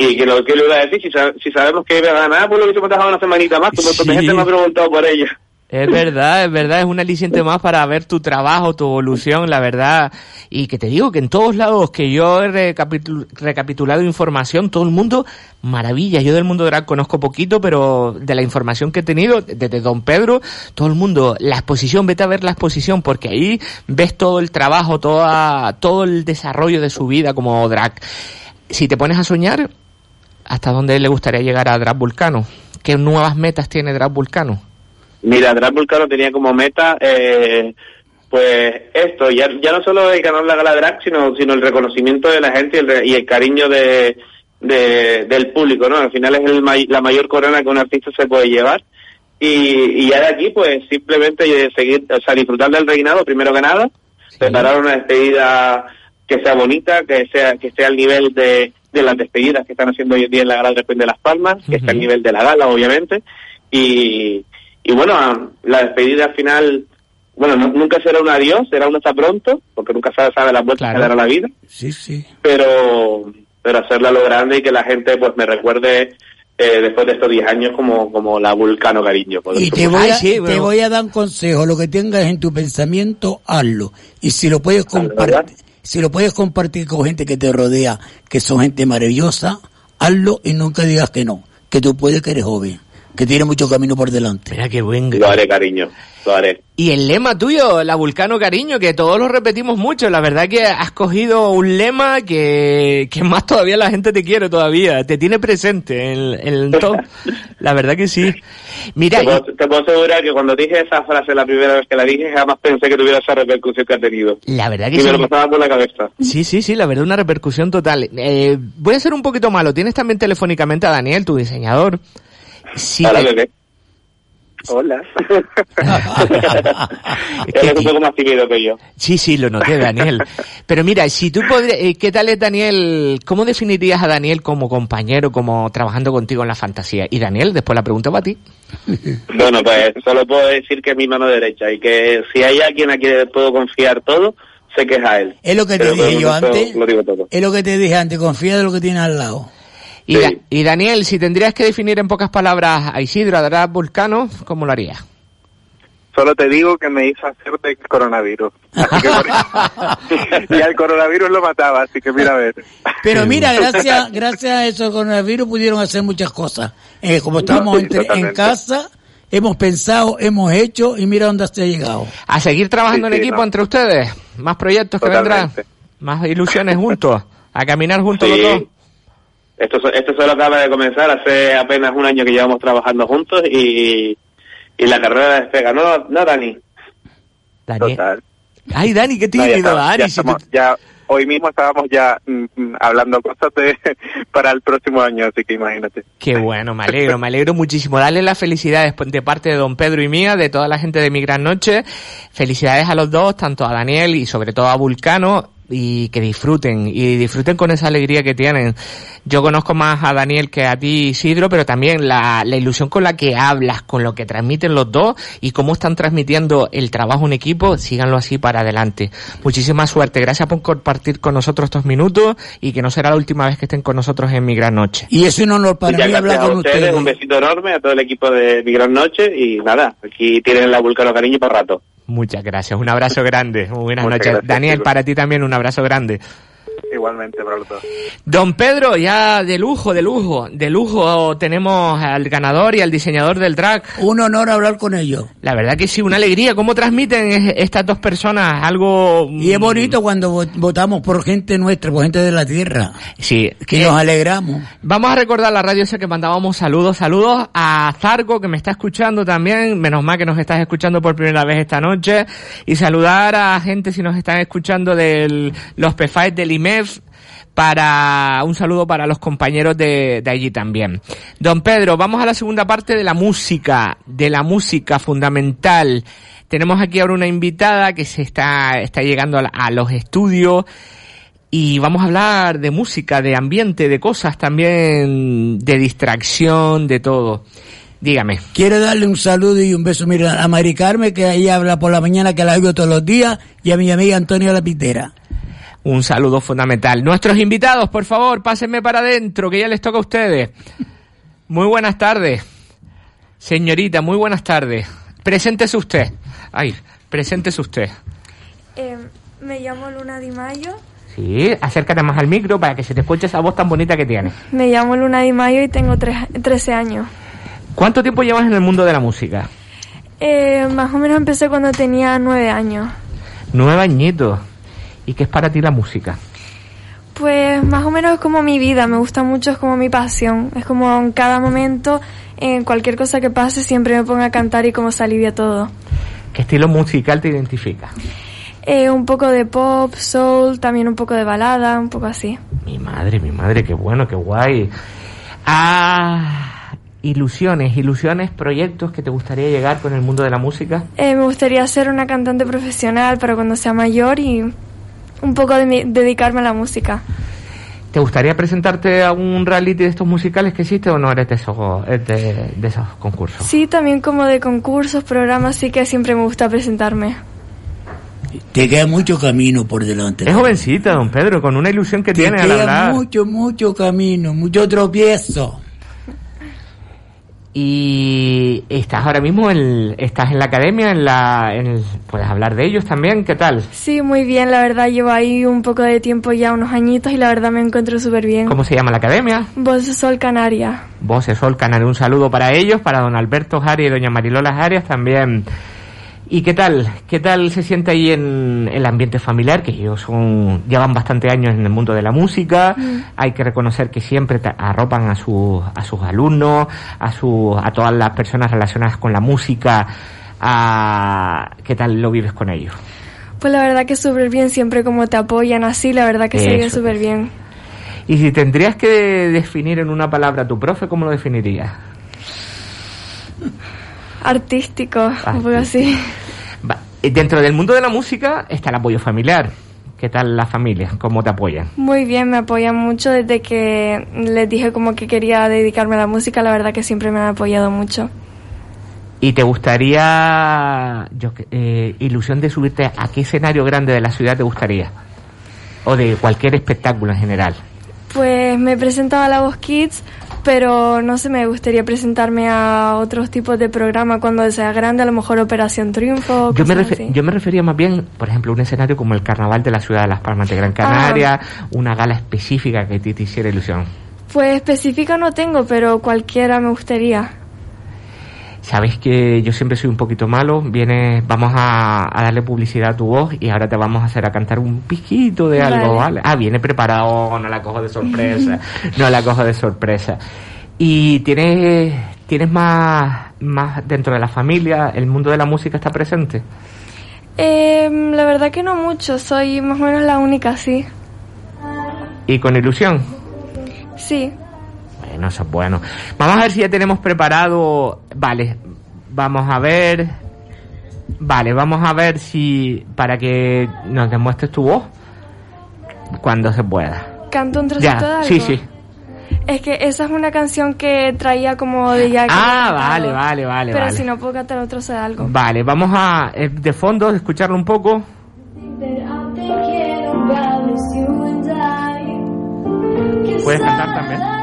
Y que lo que le iba a decir, si, si sabemos que iba a ganar, pues lo hubiésemos dejado una semanita más, de Sí. gente me ha preguntado por ella. Es verdad, es verdad, es un aliciente más para ver tu trabajo, tu evolución, la verdad. Y que te digo que en todos lados que yo he recapitul- recapitulado información, todo el mundo, maravilla. Yo del mundo drag conozco poquito, pero de la información que he tenido, desde Don Pedro, todo el mundo, la exposición, vete a ver la exposición, porque ahí ves todo el trabajo, toda, todo el desarrollo de su vida como drag. Si te pones a soñar, ¿hasta dónde le gustaría llegar a Drag Vulcano? ¿Qué nuevas metas tiene Drag Vulcano? Mira, Drag Vulcano tenía como meta, eh, pues esto, ya, ya no solo el ganar la gala drag, sino, sino el reconocimiento de la gente y el, y el cariño de, de- del público, ¿no? Al final es el may- la mayor corona que un artista se puede llevar. Y, y ya de aquí, pues simplemente eh, seguir, o sea, disfrutar del reinado, primero que nada, preparar una despedida que sea bonita, que sea que esté al nivel de, de las despedidas que están haciendo hoy en día en la gala de de las Palmas, que esté al Ujú. nivel de la gala, obviamente. Y, y bueno, a- la despedida al final, bueno, no- nunca será un adiós, será un hasta pronto, porque nunca sabe, sabe las vueltas Claro. que dará la vida, Sí, sí. pero pero hacerla a lo grande y que la gente pues me recuerde eh, después de estos 10 años como, como la Vulcano Cariño. Y te voy, Ay, a, sí, te bueno. voy a dar un consejo, lo que tengas en tu pensamiento, hazlo. Y si lo puedes compartir, si lo puedes compartir con gente que te rodea, que son gente maravillosa, hazlo y nunca digas que no, que tú puedes que eres joven. Que tiene mucho camino por delante. Mira qué buen... Lo haré, cariño, lo haré. Y el lema tuyo, la Vulcano Cariño, que todos lo repetimos mucho, la verdad que has cogido un lema que, que más todavía la gente te quiere todavía, te tiene presente en, en todo. *laughs* La verdad que sí. Mira, te, puedo, te puedo asegurar que cuando dije esa frase la primera vez que la dije, jamás pensé que tuviera esa repercusión que ha tenido. La verdad que y sí. me lo pasaba por la cabeza. Sí, sí, sí, la verdad una repercusión total. Eh, voy a ser un poquito malo. Tienes también telefónicamente a Daniel, tu diseñador. Sí, Hola, te- bebé. Hola. *laughs* Él es un poco más tímido que yo. Sí, sí, lo noté, Daniel. Pero mira, si tú podrías, eh, ¿qué tal es Daniel? ¿Cómo definirías a Daniel como compañero, como trabajando contigo en la fantasía? Y Daniel, después la pregunta para ti. *laughs* Bueno, pues solo puedo decir que es mi mano derecha y que si hay alguien a quien puedo confiar todo, sé que es a él. Es lo que te Pero dije yo antes. Lo digo todo. Es lo que te dije antes, confía de lo que tienes al lado. Y, Da- y Daniel, si tendrías que definir en pocas palabras a Isidro, a Drag Vulcano, ¿cómo lo harías? Solo te digo que me hizo hacer de coronavirus. Así que por- *laughs* y al coronavirus lo mataba, así que mira a ver. Pero mira, gracias, gracias a eso coronavirus pudieron hacer muchas cosas. Eh, como estamos Sí, en casa, hemos pensado, hemos hecho y mira dónde se ha llegado. A seguir trabajando Sí, en equipo no. entre ustedes, más proyectos que vendrán, más ilusiones juntos, a caminar juntos Sí. los dos. Esto, esto solo acaba de comenzar, hace apenas un año que llevamos trabajando juntos y, y la carrera despega. ¿No, no Dani? Dani. Total. Ay, Dani, qué No, ya tímido, estamos- Dani. ya si tú- estamos- ya hoy mismo estábamos ya mm, mm, hablando cosas de, *laughs* para el próximo año, así que imagínate. Qué bueno, me alegro, me alegro muchísimo. Dale las felicidades de parte de don Pedro y mía, de toda la gente de Mi Gran Noche. Felicidades a los dos, tanto a Daniel y sobre todo a Vulcano. Y que disfruten, y disfruten con esa alegría que tienen. Yo conozco más a Daniel que a ti, Isidro, pero también la, la ilusión con la que hablas, con lo que transmiten los dos y cómo están transmitiendo el trabajo en equipo, síganlo así para adelante. Muchísima suerte, gracias por compartir con nosotros estos minutos y que no será la última vez que estén con nosotros en Mi Gran Noche. Y es un honor para mí hablar con ustedes, ustedes. un besito enorme a todo el equipo de Mi Gran Noche y nada, aquí tienen la Vulcano Cariño para rato. Muchas gracias, un abrazo grande, muy buenas Muchas noches. gracias, Daniel, para ti también un abrazo grande. Igualmente para los dos. Don Pedro, ya de lujo, de lujo, de lujo tenemos al ganador y al diseñador del drag. Un honor hablar con ellos. La verdad que sí, una alegría. ¿Cómo transmiten es- estas dos personas algo... Y es bonito cuando vo- votamos por gente nuestra, por gente de la tierra. Sí, Que nos alegramos. Vamos a recordar la radio esa que mandábamos saludos, saludos a Zarco que me está escuchando también, menos mal que nos estás escuchando por primera vez esta noche, y saludar a gente si nos están escuchando de los PFAES del IMEF, para un saludo para los compañeros de, allí también. Don Pedro, vamos a la segunda parte de la música, de la música fundamental. Tenemos aquí ahora una invitada que se está, está llegando a los estudios y vamos a hablar de música, de ambiente, de cosas también, de distracción, de todo. Dígame. Quiero darle un saludo y un beso mira, a Mari Carmen, que ahí habla por la mañana, que la oigo todos los días, y a mi amiga Antonia La Pitera. Un saludo fundamental. Nuestros invitados, por favor, pásenme para adentro, que ya les toca a ustedes. Muy buenas tardes. Señorita, muy buenas tardes. Preséntese usted. Ay, preséntese usted. Eh, me llamo Luna Di Mayo. Sí, acércate más al micro para que se te escuche esa voz tan bonita que tienes. Me llamo Luna Di Mayo y tengo tres- 13 años. ¿Cuánto tiempo llevas en el mundo de la música? Eh, más o menos empecé cuando tenía 9 años. Nueve añitos. ¿Y qué es para ti la música? Pues más o menos es como mi vida, me gusta mucho, es como mi pasión. Es como en cada momento, en cualquier cosa que pase, siempre me pongo a cantar y como se alivia todo. ¿Qué estilo musical te identifica? Eh, un poco de pop, soul, también un poco de balada, un poco así. Mi madre, mi madre, qué bueno, qué guay. Ah, ilusiones, ilusiones, proyectos que te gustaría llegar con el mundo de la música. Eh, me gustaría ser una cantante profesional para cuando sea mayor y un poco de mi- dedicarme a la música. ¿Te gustaría presentarte a un reality de estos musicales que existe o no eres de esos, eh, de, de esos concursos? Sí, también como de concursos, programas, sí que siempre me gusta presentarme. Te queda mucho camino por delante. Es jovencita, don Pedro, con una ilusión que Te tiene al queda hablar. mucho, mucho camino, mucho tropiezo. Y estás ahora mismo en, estás en la academia, en la, en el- puedes hablar de ellos también, ¿qué tal? Sí, muy bien, la verdad llevo ahí un poco de tiempo ya, unos añitos, y la verdad me encuentro súper bien. ¿Cómo se llama la academia? De Sol Canaria. Voces Sol Canal, un saludo para ellos, para don Alberto Jari y doña Marilola Arias también. ¿Y qué tal? ¿Qué tal se siente ahí en el ambiente familiar? Que ellos son, llevan bastante años en el mundo de la música. Hay que reconocer que siempre arropan a sus, a sus alumnos, a su, a todas las personas relacionadas con la música. A, ¿Qué tal lo vives con ellos? Pues la verdad que súper bien, siempre como te apoyan así, la verdad que se vive Eso súper bien. Y si tendrías que definir en una palabra a tu profe, ¿cómo lo definirías? Artístico, un poco así. Va, eh, Dentro del mundo de la música está el apoyo familiar. ¿Qué tal la familia? ¿Cómo te apoyan? Muy bien, me apoyan mucho desde que les dije como que quería dedicarme a la música, la verdad que siempre me han apoyado mucho. ¿Y te gustaría, yo, eh, ilusión de subirte a qué escenario grande de la ciudad te gustaría? O de cualquier espectáculo en general. Pues me presentaba a la Voz Kids, pero no sé, me gustaría presentarme a otros tipos de programa cuando sea grande, a lo mejor Operación Triunfo. Yo me, así. yo me refería más bien, por ejemplo, a un escenario como el Carnaval de la Ciudad de Las Palmas de Gran Canaria, una gala específica que ti te hiciera ilusión. Pues específica no tengo, pero cualquiera me gustaría. Sabes que yo siempre soy un poquito malo. Vienes, vamos a, a darle publicidad a tu voz y ahora te vamos a hacer a cantar un piquito de algo, Vale. ¿vale? Ah, viene preparado, no la cojo de sorpresa, *laughs* no la cojo de sorpresa. Y tienes, tienes más, más dentro de la familia, el mundo de la música está presente. Eh, la verdad que no mucho, soy más o menos la única, sí. Y con ilusión. Sí. Bueno, eso es bueno. Vamos a ver si ya tenemos preparado. Vale, vamos a ver. Vale, vamos a ver si. para que nos demuestres tu voz. Cuando se pueda. ¿Canto un trocito de algo? sí, sí. Es que esa es una canción que traía como de ya que Ah, vale, cantado. vale, vale, Pero vale. si no puedo cantar otro trozo de algo. Vale, vamos a. eh, de fondo, escucharlo un poco. Puedes cantar también.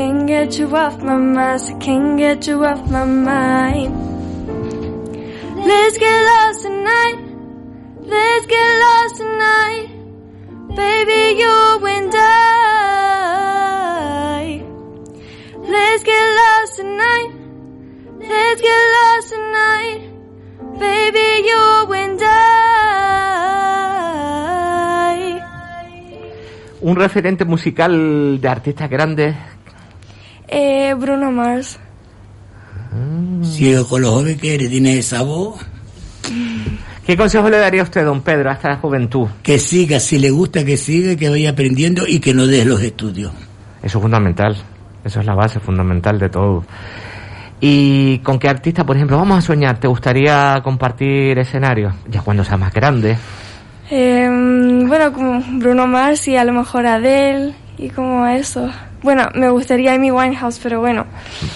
Can't get you off my mind, so can't get you off my mind. Let's get lost tonight. Let's get lost tonight. Baby, you and I. Let's get lost tonight. Let's get lost tonight. Baby, you and I. Un referente musical de artistas grandes. Eh, Bruno Mars. Si con los jóvenes que eres, tienes esa voz. ¿Qué consejo le daría a usted, don Pedro, a esta juventud? Que siga, si le gusta que siga, que vaya aprendiendo y que no deje los estudios. Eso es fundamental. Eso es la base fundamental de todo. ¿Y con qué artista, por ejemplo, vamos a soñar? ¿Te gustaría compartir escenario? Ya cuando sea más grande. Eh, bueno, como Bruno Mars y a lo mejor Adele y como eso. Bueno, me gustaría Amy Winehouse, pero bueno.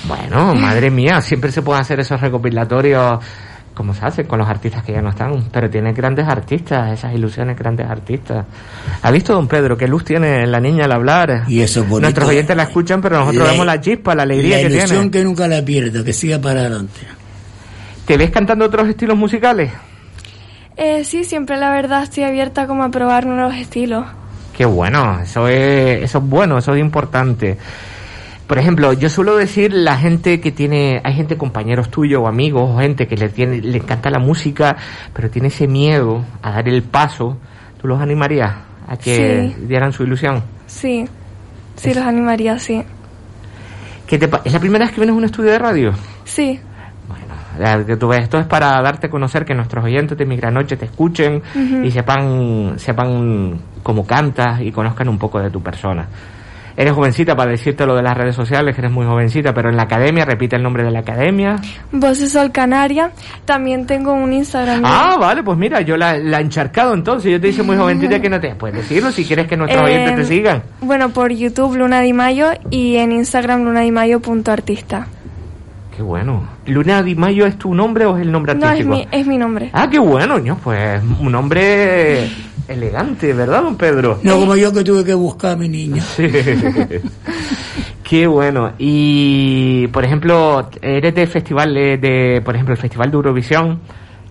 Bueno, madre mía, siempre se pueden hacer esos recopilatorios como se hace con los artistas que ya no están. Pero tiene grandes artistas, esas ilusiones, grandes artistas. ¿Ha visto, don Pedro, qué luz tiene la niña al hablar? Y eso es bonito. Nuestros oyentes la escuchan, pero nosotros La- vemos la chispa, la alegría la que ilusión tiene. que nunca la pierda, que siga para adelante. ¿Te ves cantando otros estilos musicales? Eh, sí, siempre la verdad estoy abierta como a probar nuevos estilos. Qué bueno, eso es, eso es bueno, eso es importante. Por ejemplo, yo suelo decir la gente que tiene, hay gente, compañeros tuyos o amigos, o gente que le tiene, le encanta la música, pero tiene ese miedo a dar el paso. ¿Tú los animarías a que Sí. dieran su ilusión? Sí, sí los animaría, sí. ¿Qué te ¿Es la primera vez que vienes a un estudio de radio? Sí, ves, esto es para darte a conocer que nuestros oyentes de Migranoche te escuchen y sepan, sepan cómo cantas y conozcan un poco de tu persona. Eres jovencita para decirte lo de las redes sociales, que eres muy jovencita, pero en la academia, repite el nombre de la academia. De Sol Canaria. También tengo un Instagram. Ah, vale, pues mira, yo la, la he encharcado entonces. Yo te dije muy jovencita que no te puedes decirlo si quieres que nuestros Eh, oyentes te sigan. Bueno, por YouTube Luna Di Mayo y en Instagram lunadimayo.artista. Qué bueno. ¿Luna Di Mayo es tu nombre o es el nombre No, es artístico? mi, es mi nombre. Ah, qué bueno, pues un nombre elegante, ¿verdad, don Pedro? No como yo que tuve que buscar a mi niña. *laughs* Sí. Qué bueno. Y, por ejemplo, eres de festival de, de, por ejemplo, el Festival de Eurovisión,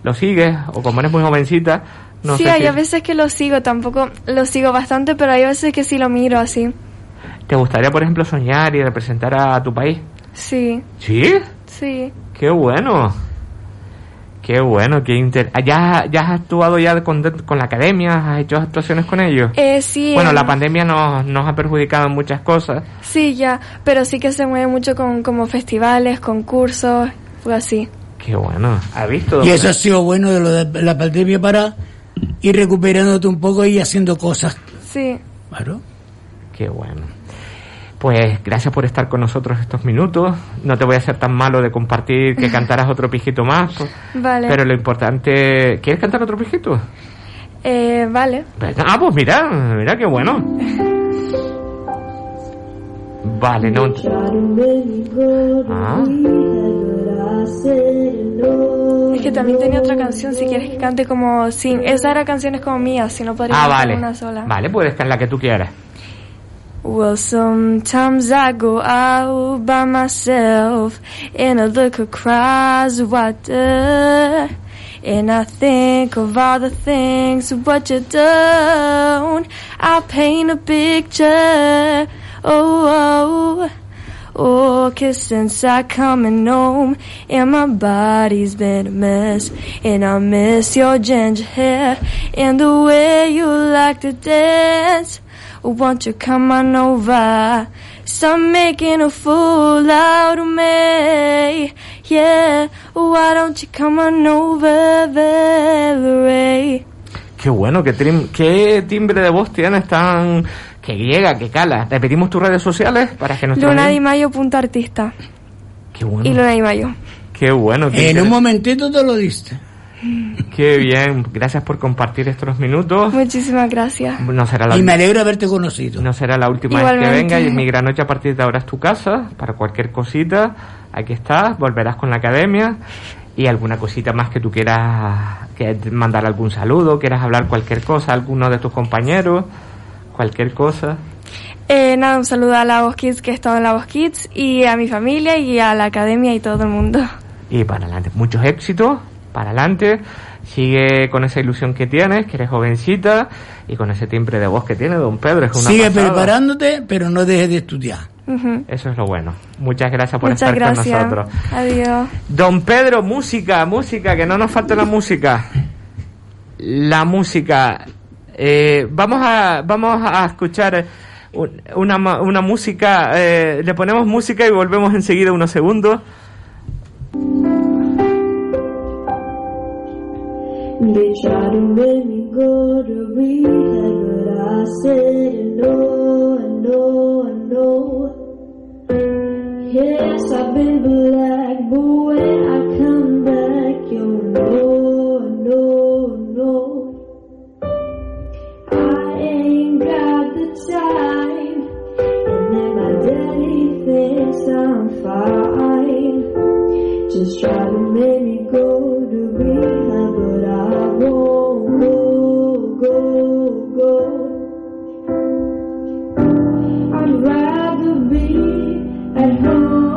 ¿lo sigues? O como eres muy jovencita, no sí, sé hay si- a veces que lo sigo, tampoco lo sigo bastante, pero hay veces que sí lo miro así. ¿Te gustaría, por ejemplo, soñar y representar a tu país? Sí, ¿Sí? sí. Qué bueno. Qué bueno, qué inter... Ah, ¿Ya, ya has actuado ya con, con la academia? ¿Has hecho actuaciones con ellos? Eh, sí, Bueno, en- la pandemia nos, nos ha perjudicado en muchas cosas. Sí, ya, pero sí que se mueve mucho con como festivales, concursos, o así. Qué bueno. ¿Has visto? Y eso ha sido bueno de lo de la pandemia para ir recuperándote un poco y haciendo cosas. Sí. Claro. Qué bueno. Pues gracias por estar con nosotros estos minutos. No te voy a hacer tan malo de compartir que *laughs* cantaras otro pijito más. pues, Vale. Pero lo importante... ¿Quieres cantar otro pijito? Eh, vale. Ah, pues mira, mira qué bueno. Vale, no... Ah, Es que también tenía otra canción, si quieres que cante como sin... Esa era canciones como mías, si no podría ah vale. una sola. Vale, puedes cantar la que tú quieras. Well, sometimes I go out by myself and I look across water. And I think of all the things what you've done. I paint a picture. Oh, oh, oh, 'cause since I coming home and my body's been a mess. And I miss your ginger hair and the way you like to dance. Won't you come on over? Stop making a fool out of me. Yeah, why don't you come on over, Valerie? Qué bueno, qué, trim- qué timbre de voz tienes tan... que llega, que cala. Repetimos tus redes sociales para que nuestros Luna Di Mayo, punto artista. Qué bueno. Y Luna Di Mayo. Qué bueno. Qué, En un momentito te lo diste. Qué bien. Gracias por compartir estos minutos. Muchísimas gracias. No será la Y me alegra haberte conocido. No será la última vez que venga y mi gran noche a partir de ahora es tu casa para cualquier cosita. Aquí estás, volverás con la academia y alguna cosita más que tú quieras que mandar algún saludo, quieras hablar cualquier cosa, a alguno de tus compañeros, cualquier cosa. Eh, nada, un saludo a la Voz Kids que he estado en la Voz Kids y a mi familia y a la academia y todo el mundo. Y para adelante, muchos éxitos, para adelante. Sigue con esa ilusión que tienes, que eres jovencita y con ese timbre de voz que tiene don Pedro. Es una Sigue pasada. preparándote, pero no dejes de estudiar. Eso es lo bueno. Muchas gracias por Muchas estar gracias. con nosotros. Adiós. Don Pedro, música, música, que no nos falte la música. La música. Eh, vamos a vamos a escuchar un- una, ma- una música. eh, le ponemos música y volvemos enseguida unos segundos. They try to make me go to rehab, but I said no, no, no. Yes, I've been black, but when I come back, you'll know, no, no. I ain't got the time, and then my daddy thinks I'm fine. Just try to make me go go, go, go. I'd rather be at home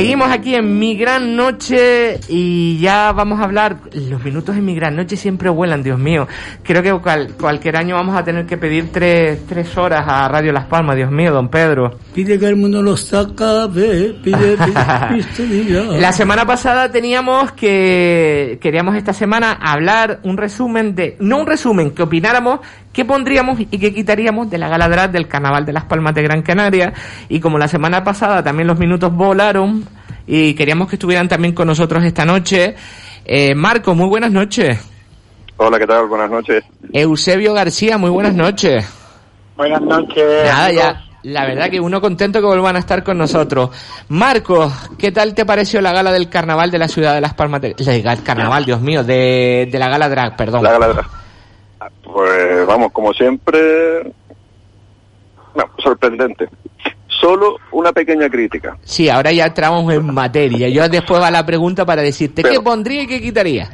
Seguimos aquí en Mi Gran Noche y ya vamos a hablar. Los minutos en Mi Gran Noche siempre vuelan, Dios mío. Creo que cual- cualquier año vamos a tener que pedir tres, tres horas a Radio Las Palmas, Dios mío, don Pedro. Pide que el mundo los acabe, pide, pide. *laughs* La semana pasada teníamos que queríamos esta semana hablar un resumen de no un resumen que opináramos qué pondríamos y qué quitaríamos de la gala drag del Carnaval de las Palmas de Gran Canaria y como la semana pasada también los minutos volaron y queríamos que estuvieran también con nosotros esta noche eh, Marco muy buenas noches Hola, ¿qué tal? Buenas noches. Eusebio García muy buenas noches Buenas noches. Nada, ya. La verdad que uno contento que vuelvan a estar con nosotros. Marco, ¿qué tal te pareció la gala del carnaval de la ciudad de Las Palmas? De... la- El carnaval, Dios mío, de, de la gala drag, perdón. La gala drag. Pues vamos, como siempre, no, sorprendente. Solo una pequeña crítica. Sí, ahora ya entramos en materia. Yo después va la pregunta para decirte qué pondría y qué quitaría.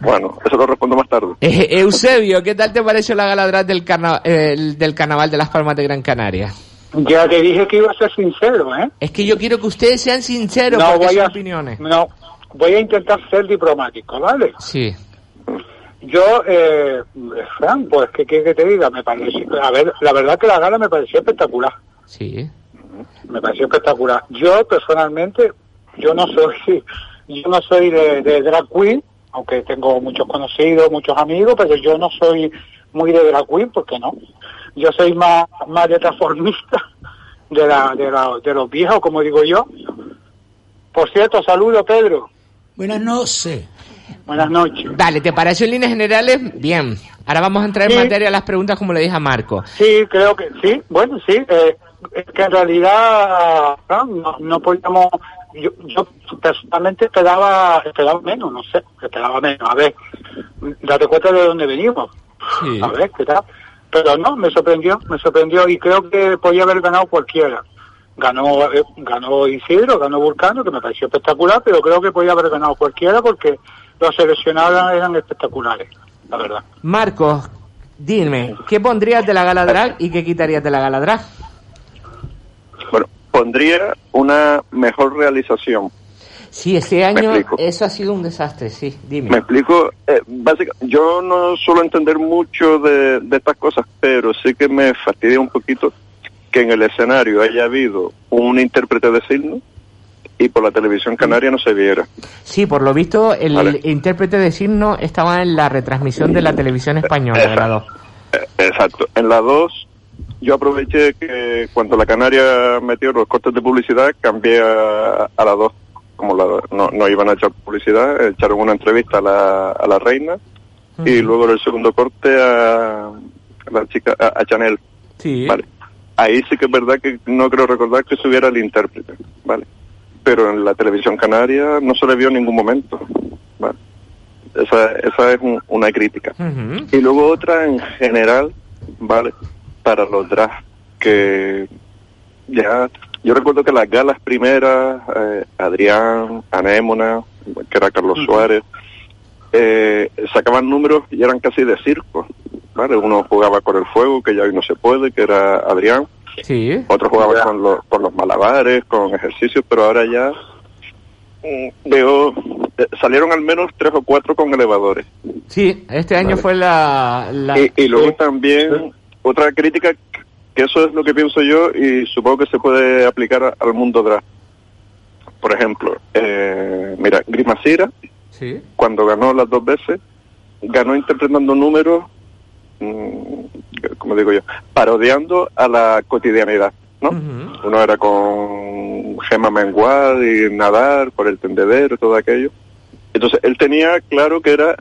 Bueno, eso lo respondo más tarde. *laughs* Eh, Eusebio, ¿qué tal te pareció la gala drag del, carna- eh, el- del Carnaval de las Palmas de Gran Canaria? Ya te dije que iba a ser sincero, ¿eh? Es que yo quiero que ustedes sean sinceros No, voy a- opiniones. No, voy a intentar ser diplomático, ¿vale? Sí. Yo, eh, Fran, pues, ¿qué quieres que te diga? Me parece, a ver, la verdad que la gala me pareció espectacular. Sí. Me pareció espectacular. Yo, personalmente, yo no soy, *laughs* yo no soy de, de drag queen, aunque tengo muchos conocidos, muchos amigos, pero yo no soy muy de drag queen, porque no. Yo soy más, más de transformista, *laughs* de la, de la, de los viejos, como digo yo. Por cierto, saludo, Pedro. Buenas noches. Buenas noches. Dale, ¿te pareció en líneas generales? Bien. Ahora vamos a entrar en Sí. materia a las preguntas como le dije a Marco. Sí, creo que sí. Bueno, sí. Eh, es que en realidad no, no, no podíamos. Yo, yo personalmente esperaba, esperaba menos, no sé, esperaba menos. A ver, date cuenta de dónde venimos. Sí. A ver, ¿qué tal? Pero no, me sorprendió, me sorprendió y creo que podía haber ganado cualquiera. Ganó, eh, ganó Isidro, ganó Vulcano, que me pareció espectacular, pero creo que podía haber ganado cualquiera porque los seleccionados eran espectaculares, la verdad. Marcos, dime, ¿qué pondrías de la gala drag y qué quitarías de la gala drag? Bueno, pondría una mejor realización. Sí, este año eso ha sido un desastre, sí, dime. Me explico, eh, yo no suelo entender mucho de, de estas cosas, pero sí que me fastidia un poquito que en el escenario haya habido un intérprete de signo y por la televisión canaria no se viera. Sí, por lo visto el Vale. intérprete de signo estaba en la retransmisión de la televisión española, de la dos. Eh, Exacto. En la 2, yo aproveché que cuando la Canaria metió los cortes de publicidad, cambié a, a la 2. Como la, no, no iban a echar publicidad, echaron una entrevista a la, a la reina y luego en el segundo corte a, a la chica, a, Chanel. Sí. Vale. Ahí sí que es verdad que no creo recordar que estuviera el intérprete. Vale. Pero en la televisión canaria no se le vio en ningún momento. Vale. Esa, esa es un- una crítica. Y luego otra en general, ¿vale? Para los drag, que ya, yo recuerdo que las galas primeras, eh, Adrián, Anémona, que era Carlos Suárez, eh, sacaban números y eran casi de circo, ¿vale? Uno jugaba con el fuego, que ya hoy no se puede, que era Adrián, Sí. otro jugaba con los, con los malabares, con ejercicios, pero ahora ya mm, veo, eh, salieron al menos tres o cuatro con elevadores. Sí, este año fue la... la- Y, y luego también otra crítica, que eso es lo que pienso yo y supongo que se puede aplicar al mundo drag. Por ejemplo, eh, mira, Grimacira, Sí. cuando ganó las dos veces, ganó interpretando números, mm, como digo yo, parodiando a la cotidianidad, ¿no? Uno era con Gema Mengual y nadar por el tendedero, todo aquello. Entonces, él tenía claro que era...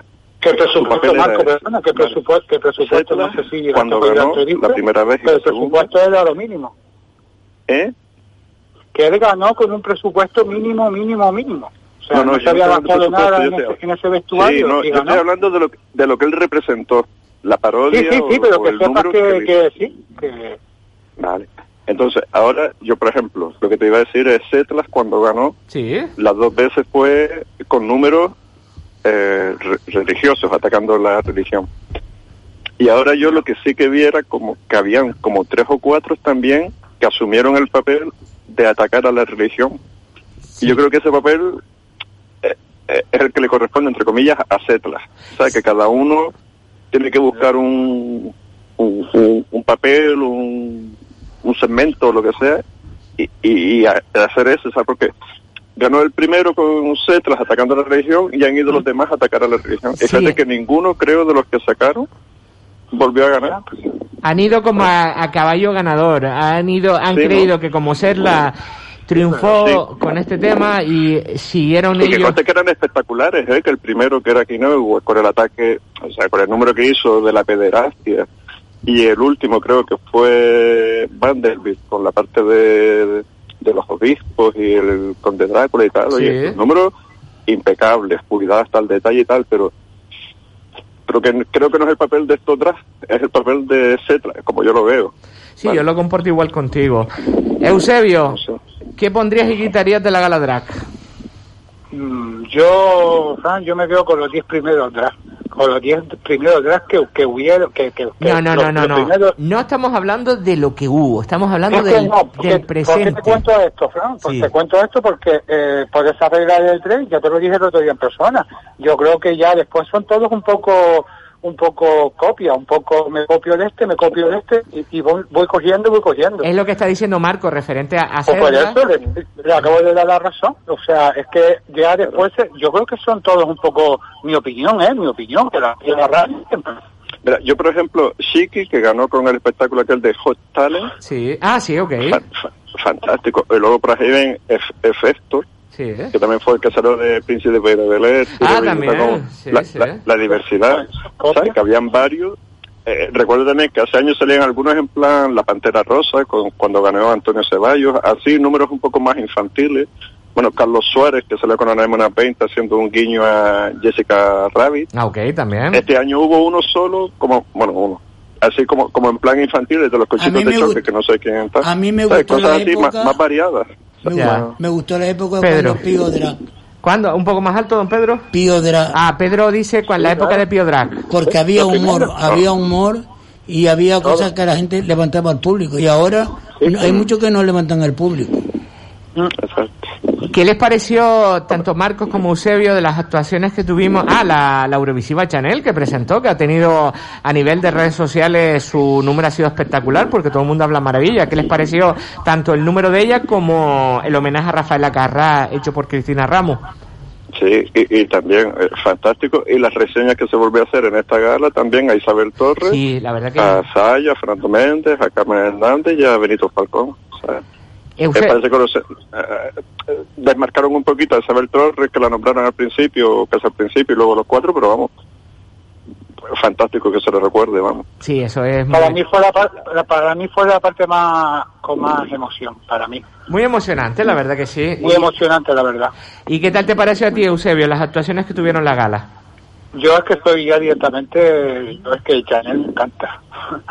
¿Qué su presupuesto, era Marco? ese. Perdona, ¿qué presupuesto? ¿Qué presupuesto? No sé si cuando ganó la primera vez y el presupuesto era lo mínimo. ¿Eh? Que él ganó con un presupuesto mínimo, mínimo, mínimo. O sea, No, no, no, se yo había gastado hablando de nada en ese, en ese vestuario Sí, no, y yo ganó. estoy hablando de lo, que- de lo que él representó, la parodia Sí, sí, sí, o- pero o que sepas que, hizo. que sí, que... Vale. Entonces, ahora yo, por ejemplo, lo que te iba a decir es Setlas cuando ganó, Sí. las dos veces fue con números eh, re- religiosos, atacando la religión. Y ahora yo lo que sí que vi era como que habían como tres o cuatro también que asumieron el papel de atacar a la religión. Y yo creo que ese papel eh, eh, es el que le corresponde, entre comillas, a Setlas. O sea, que cada uno tiene que buscar un, un, un- un papel, un, un segmento, lo que sea, y, y, y a- hacer eso, ¿sabes? Porque ganó el primero con Setlas atacando a la religión y han ido los demás a atacar a la religión. Sí. fíjate que ninguno, creo, de los que sacaron volvió a ganar. Han ido como a, a caballo ganador, han ido, han Sí, ¿no? creído que como Serla triunfó con este tema y siguieron Y que ellos. que eran espectaculares, ¿eh? que el primero que era Quinoa, con el ataque, o sea, con el número que hizo de la pederastia, y el último creo que fue Vanderbilt, con la parte de, de los obispos y el conde Drácula y tal, oye, Sí. los números impecables, cuidado hasta el detalle y tal, pero pero que creo que no es el papel de estos drag, es el papel de Cetra, como yo lo veo. Sí, yo lo comporto igual contigo. Eusebio, ¿qué pondrías y quitarías de la gala drag? Mm, Yo, Fran, yo me quedo con los 10 primeros drafts, con los 10 primeros drafts que, que hubieron, que, que, que No, no, los- no, no, no. primeros- No estamos hablando de lo que hubo, estamos hablando Es que del, no, porque- del ¿Por qué presente. te cuento esto, Fran? Pues Sí. te cuento esto porque eh, por esa regla del tren, ya te lo dije el otro día en persona, yo creo que ya después son todos un poco un poco copia, un poco me copio de este, me copio de este y, y voy, voy cogiendo, voy cogiendo. Es lo que está diciendo Marco referente a, a Pues por Cedra. eso le, le acabo de dar la razón. O sea, es que ya después, eh, yo creo que son todos un poco, mi opinión, ¿eh? Mi opinión, que la, siempre. Mira, yo por ejemplo, Shiki, que ganó con el espectáculo aquel de Hot Talent, Sí. Ah, sí, ok. fa- fa- fantástico. Y luego para Heaven, Efector, Sí. que también fue el casero de Príncipe de Bel Ah, también, sí, la, sí. la- la diversidad, ¿sabes? Que habían varios. Eh, recuerdo también que hace años salían algunos en plan La Pantera Rosa, con, cuando ganó Antonio Ceballos, así números un poco más infantiles. Bueno, Carlos Suárez, que salió con Anémona 20 haciendo un guiño a Jessica Rabbit. Ah, ok, también. Este año hubo uno solo, como, bueno, uno, así como, como en plan infantil, de los cochitos de choque, que no sé quién está. a mí me gustó Cosas la así, época- más, más variadas. Me, Ya. gustó, me gustó la época Pedro. cuando Pío Drag. ¿Cuándo? ¿Un poco más alto, don Pedro? Pío Drag. Ah, Pedro dice con la época de Pío Drag. Porque había humor, había humor y había cosas que la gente levantaba al público. Y ahora hay muchos que no levantan al público. ¿Qué les pareció tanto Marcos como Eusebio de las actuaciones que tuvimos? Ah, la, la Eurovisiva Chanel que presentó, que ha tenido a nivel de redes sociales su número ha sido espectacular porque todo el mundo habla maravilla. ¿Qué les pareció tanto el número de ella como el homenaje a Rafaela Carrá hecho por Cristina Ramos? Sí, y, y también eh, fantástico. Y las reseñas que se volvió a hacer en esta gala también a Isabel Torres, Sí, la verdad que... a Saya, a Fernando Méndez, a Carmen Hernández y a Benito Falcón. O sea, me Euse- parece que los, eh, eh, desmarcaron un poquito a Isabel Torres, que la nombraron al principio, casi al principio, y luego los cuatro, pero vamos, fantástico que se lo recuerde, vamos. Sí, eso es Para muy, mí fue la, par- la- para mí fue la parte más, con más emoción, para mí. muy emocionante, la verdad que sí. Muy emocionante, la verdad. ¿Y qué tal te pareció a ti, Eusebio, las actuaciones que tuvieron la gala? Yo es que estoy ya directamente, yo es que Chanel me encanta.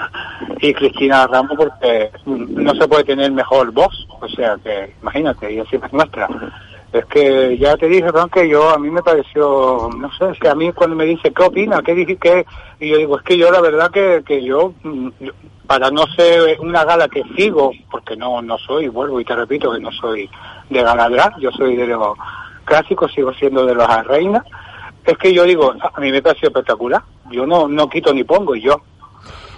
*laughs* y Cristina Ramos porque no se puede tener mejor voz, o sea que imagínate, y así es nuestra. Es que ya te dije, Ron, que yo a mí me pareció, no sé, es que a mí cuando me dice, ¿qué opina? ¿Qué dije? ¿Qué? Y yo digo, es que yo la verdad que, que yo, mm, yo- para no ser una gala que sigo, porque no, no soy, vuelvo y te repito que no soy de gala drag, yo soy de los clásicos, sigo siendo de los reinas, es que yo digo, a mí me pareció espectacular, yo no, no quito ni pongo, y yo.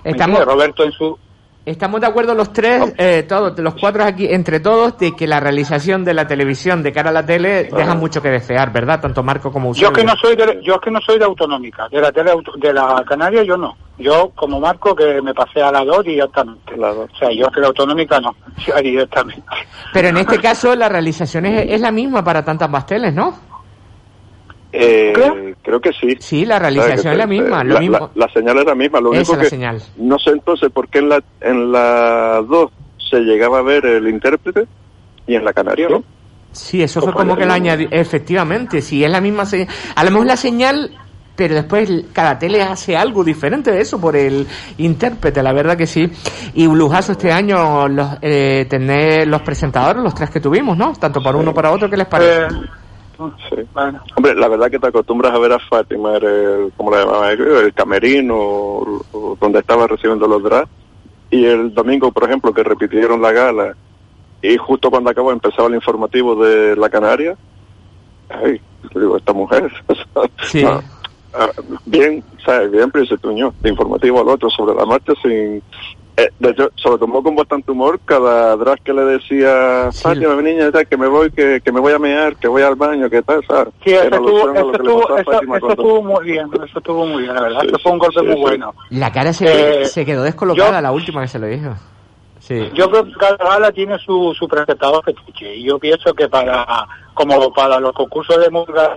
¿Me Estamos-? Roberto en su, Estamos de acuerdo los tres, eh, todos, los cuatro aquí, entre todos, de que la realización de la televisión de cara a la tele deja mucho que desear, ¿verdad? Tanto Marco como Yo Eusebio. es que no soy de, yo es que no soy de autonómica, de la tele auto- de la Canaria yo no. Yo como Marco que me pasé a la 2 directamente. O sea, yo es que la autonómica no, *laughs* yo directamente. Pero en este caso la realización es, es la misma para tantas pasteles, ¿no? Eh, creo que sí. Sí, la realización es la misma, lo la, mismo. la- la señal es la misma, lo único es la que señal. no sé entonces por qué en la en la 2 se llegaba a ver el intérprete y en la canaria no. Sí, eso fue como que lo añadí. Efectivamente, sí, es la misma señal. A lo mejor la señal, pero después cada tele hace algo diferente de eso por el intérprete, la verdad que sí. Y un lujazo este año los, eh, tener los presentadores, los tres que tuvimos, ¿no? Tanto para uno para otro, ¿qué les parece? Sí. Hombre, la verdad que te acostumbras a ver a Fátima, era el, como la llamaba, el camerino, o- o donde estaba recibiendo los drafts. Y el domingo, por ejemplo, que repitieron la gala, y justo cuando acabó empezaba el informativo de la Canaria, ay, digo, esta mujer, *laughs* Sí. no, ah, bien, ¿sabes? Bien, pero se tuñó de informativo al otro sobre la marcha sin... eh, de hecho, se lo tomó con bastante humor cada drag que le decía, Fátima, mi niña, tal, que me voy, que, que me voy a mear, que voy al baño, que tal, ¿sabes? Sí, eso estuvo, eso estuvo, a eso, eso muy bien, eso estuvo muy bien, la verdad, Sí, eso fue un sí, golpe sí, muy sí. bueno. La cara se, Eh, se quedó descolocada yo- la última que se lo dijo. Sí. Yo creo que cada gala tiene su, su presentador fetiche y yo pienso que para como para los concursos de música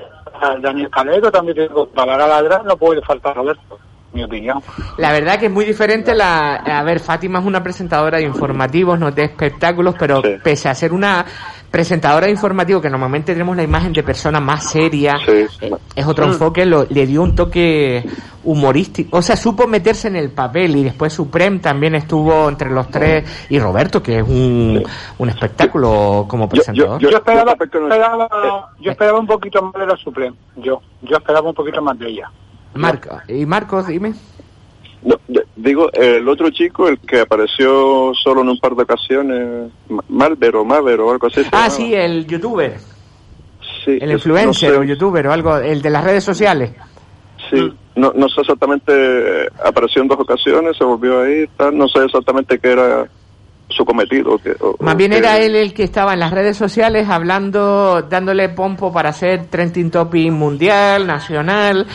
Daniel Calero también tengo para la gala drag no puede faltar Roberto. Mi opinión. La verdad que es muy diferente la... A ver, Fátima es una presentadora de informativos, no de espectáculos, pero pese a ser una presentadora de informativos, que normalmente tenemos la imagen de persona más seria, eh, es otro Mm. enfoque, lo- le dio un toque humorístico, o sea, supo meterse en el papel y después Suprem también estuvo entre los tres y Roberto, que es un, un espectáculo como presentador. Yo esperaba, esperaba- yo esperaba un poquito más de la Supreme. Yo, yo esperaba un poquito más de ella. Marco, y Marcos, dime. No, digo, el otro chico, el que apareció solo en un par de ocasiones, Ma- Malver o algo así. Ah, sí, el youtuber, Sí, el influencer no sé, o youtuber o algo, el de las redes sociales. Sí, no, no sé exactamente, apareció en dos ocasiones, se volvió a ir, tal, no sé exactamente qué era su cometido. que- o- Más bien era él el que estaba en las redes sociales hablando, dándole pompo para hacer trending topic mundial, nacional.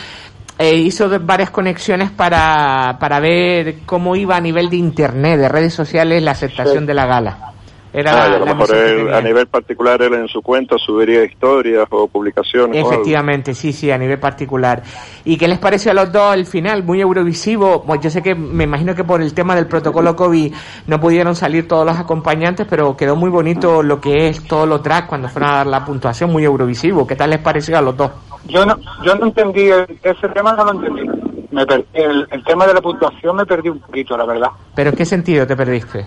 E hizo varias conexiones para, para ver cómo iba a nivel de internet, de redes sociales, la aceptación de la gala. Era Ah, la, a lo la mejor misión que él, tenía. a nivel particular él en su cuenta subiría historias o publicaciones. o. Efectivamente, sí, sí, a nivel particular. ¿Y qué les pareció a los dos el final? Muy eurovisivo. Bueno, yo sé que me imagino que por el tema del protocolo COVID no pudieron salir todos los acompañantes, pero quedó muy bonito lo que es todos los tracks cuando fueron a dar la puntuación, muy eurovisivo. ¿Qué tal les pareció a los dos? Yo no, yo no entendí, el- ese tema no lo entendí. Me per- el, el tema de la puntuación me perdí un poquito, la verdad. ¿Pero en qué sentido te perdiste?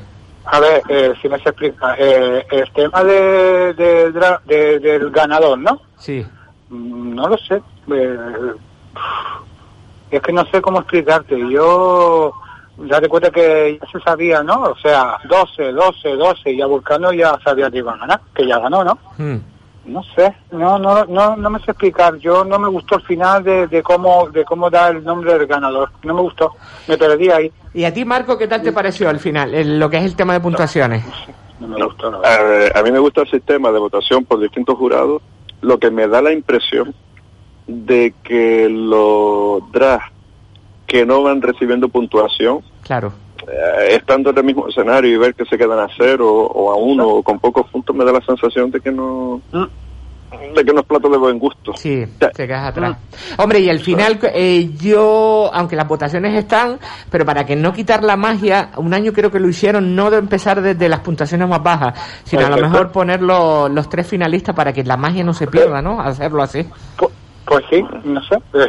A ver, eh, si me se explica. Eh, el tema de, de dra- de- del ganador, ¿no? Sí. Mm, No lo sé. Eh, es que no sé cómo explicarte. Yo, date cuenta que ya se sabía, ¿no? O sea, 12, 12, 12, y ya Vulcano ya sabía que iba a ganar, que ya ganó, ¿no? Hmm. No sé, no, no, no, no me sé explicar. Yo no me gustó el final de, de cómo, de cómo da el nombre del ganador. No me gustó. Me perdí ahí. ¿Y a ti, Marco, qué tal te pareció al final, el- lo que es el tema de puntuaciones? No me gustó. No. A mí me gusta el sistema de votación por distintos jurados, lo que me da la impresión de que los drag que no van recibiendo puntuación, Claro. Eh, estando en el mismo escenario y ver que se quedan a cero o a uno o con pocos puntos, me da la sensación de que no de que no es plato de buen gusto. Sí, te quedas atrás. Hombre, y al final eh, yo, aunque las votaciones están, pero para que no quitar la magia, un año creo que lo hicieron no de empezar desde las puntuaciones más bajas, sino a lo mejor poner lo- los tres finalistas para que la magia no se pierda, ¿no? Hacerlo así. Pues sí, no sé. *laughs*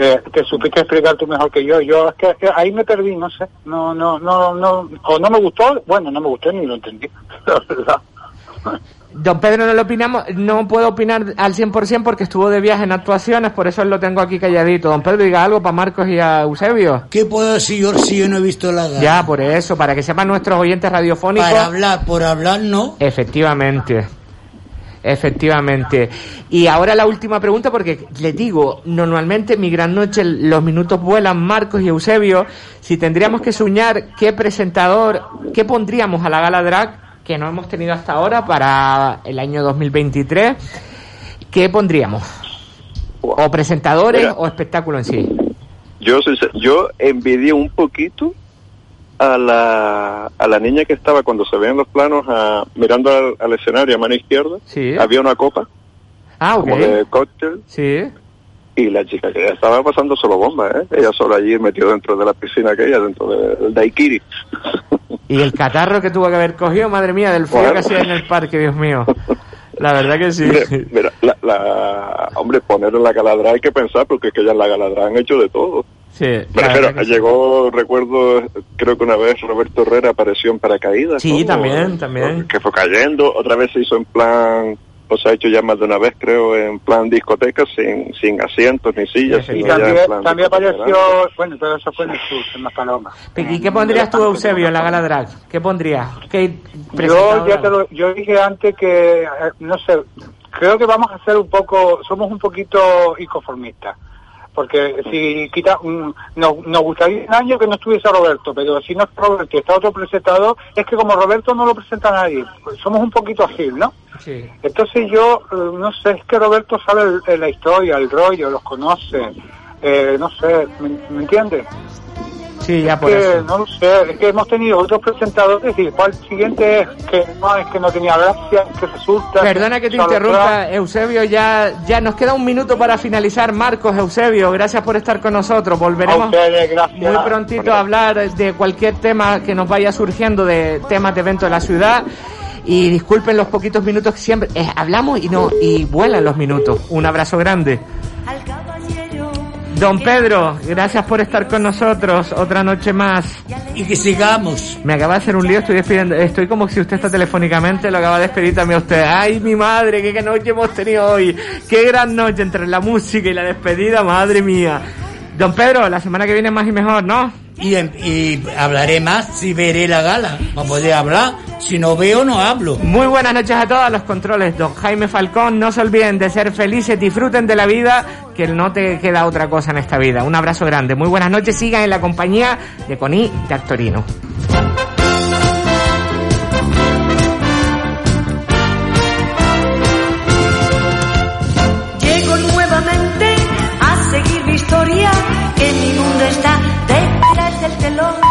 Eh, te supiste explicar tú mejor que yo. Yo es que eh, ahí me perdí, no sé. No, no, no, no. O no me gustó. Bueno, no me gustó ni lo entendí. *laughs* La verdad. Don Pedro no lo opinamos, no puedo opinar al 100% porque estuvo de viaje en actuaciones, por eso lo tengo aquí calladito. Don Pedro, diga algo para Marcos y a Eusebio. ¿Qué puedo decir yo si yo no he visto la gala? Ya, por eso, para que sepan nuestros oyentes radiofónicos. Para hablar, por hablar no. Efectivamente. Efectivamente. Y ahora la última pregunta, porque les digo, normalmente en mi gran noche los minutos vuelan, Marcos y Eusebio. Si tendríamos que soñar qué presentador, qué pondríamos a la gala drag que no hemos tenido hasta ahora para el año 2023, ¿qué pondríamos? O presentadores Mira. o espectáculo en sí. Yo, yo envidié un poquito a la, a la niña que estaba cuando se veían los planos a- mirando al, al escenario a mano izquierda. Sí. Había una copa Ah, ok. como de cóctel Sí. y la chica que ya estaba pasando solo bomba, ¿eh? Ella solo allí metió dentro de la piscina aquella, dentro del daiquiri. *laughs* Y el catarro que tuvo que haber cogido, madre mía, del frío Bueno. que hacía en el parque, Dios mío. La verdad que sí. Mira, mira, la, la- hombre, poner en la galadra hay que pensar porque es que ya en la galadra han hecho de todo. Sí, que sí. llegó, recuerdo, creo que una vez Roberto Herrera apareció en paracaídas. Sí, ¿no? también, también. Que fue cayendo, otra vez se hizo en plan, o se ha hecho ya más de una vez, creo, en plan discoteca, sin, sin asientos ni sillas, Y sino ya en también, también apareció, bueno, pero eso fue en el sur, en Maspaloma. ¿Y qué pondrías tú, Eusebio, en la gala drag? ¿Qué pondrías? ¿Qué Yo ya te lo, yo dije antes que, eh, no sé, creo que vamos a ser un poco, somos un poquito inconformistas. Porque si quita, mm, nos, nos gustaría un año que no estuviese Roberto, pero si no está Roberto y está otro presentador, es que como Roberto no lo presenta nadie, pues somos un poquito así, ¿no? Sí. Entonces yo, eh, no sé, es que Roberto sabe el- la historia, el rollo, los conoce, eh, no sé, ¿me, me entiendes? Sí, ya por que, eso. no lo sé, es que hemos tenido otros presentadores y el siguiente es que no, es que no tenía gracia, que resulta... Perdona que te interrumpa. Eusebio, ya, ya nos queda un minuto para finalizar. Marcos, Eusebio, gracias por estar con nosotros. Volveremos A ustedes, gracias. muy prontito a hablar de cualquier tema que nos vaya surgiendo, de temas de evento de la ciudad. Y disculpen los poquitos minutos que siempre eh, hablamos y no y vuelan los minutos. Un abrazo grande. Don Pedro, gracias por estar con nosotros otra noche más. Y que sigamos. Me acaba de hacer un lío, estoy despidiendo, estoy como si usted está telefónicamente, lo acaba de despedir también a usted. Ay, mi madre, qué noche hemos tenido hoy. Qué gran noche entre la música y la despedida, madre mía. Don Pedro, la semana que viene más y mejor, ¿no? Y, y hablaré más si veré la gala. Para poder hablar. Si no veo, no hablo. Muy buenas noches a todos los controles. Don Jaime Falcón, no se olviden de ser felices, disfruten de la vida, que no te queda otra cosa en esta vida. Un abrazo grande. Muy buenas noches, sigan en la compañía de Coní de Actorino. que mi mundo está detrás del telón.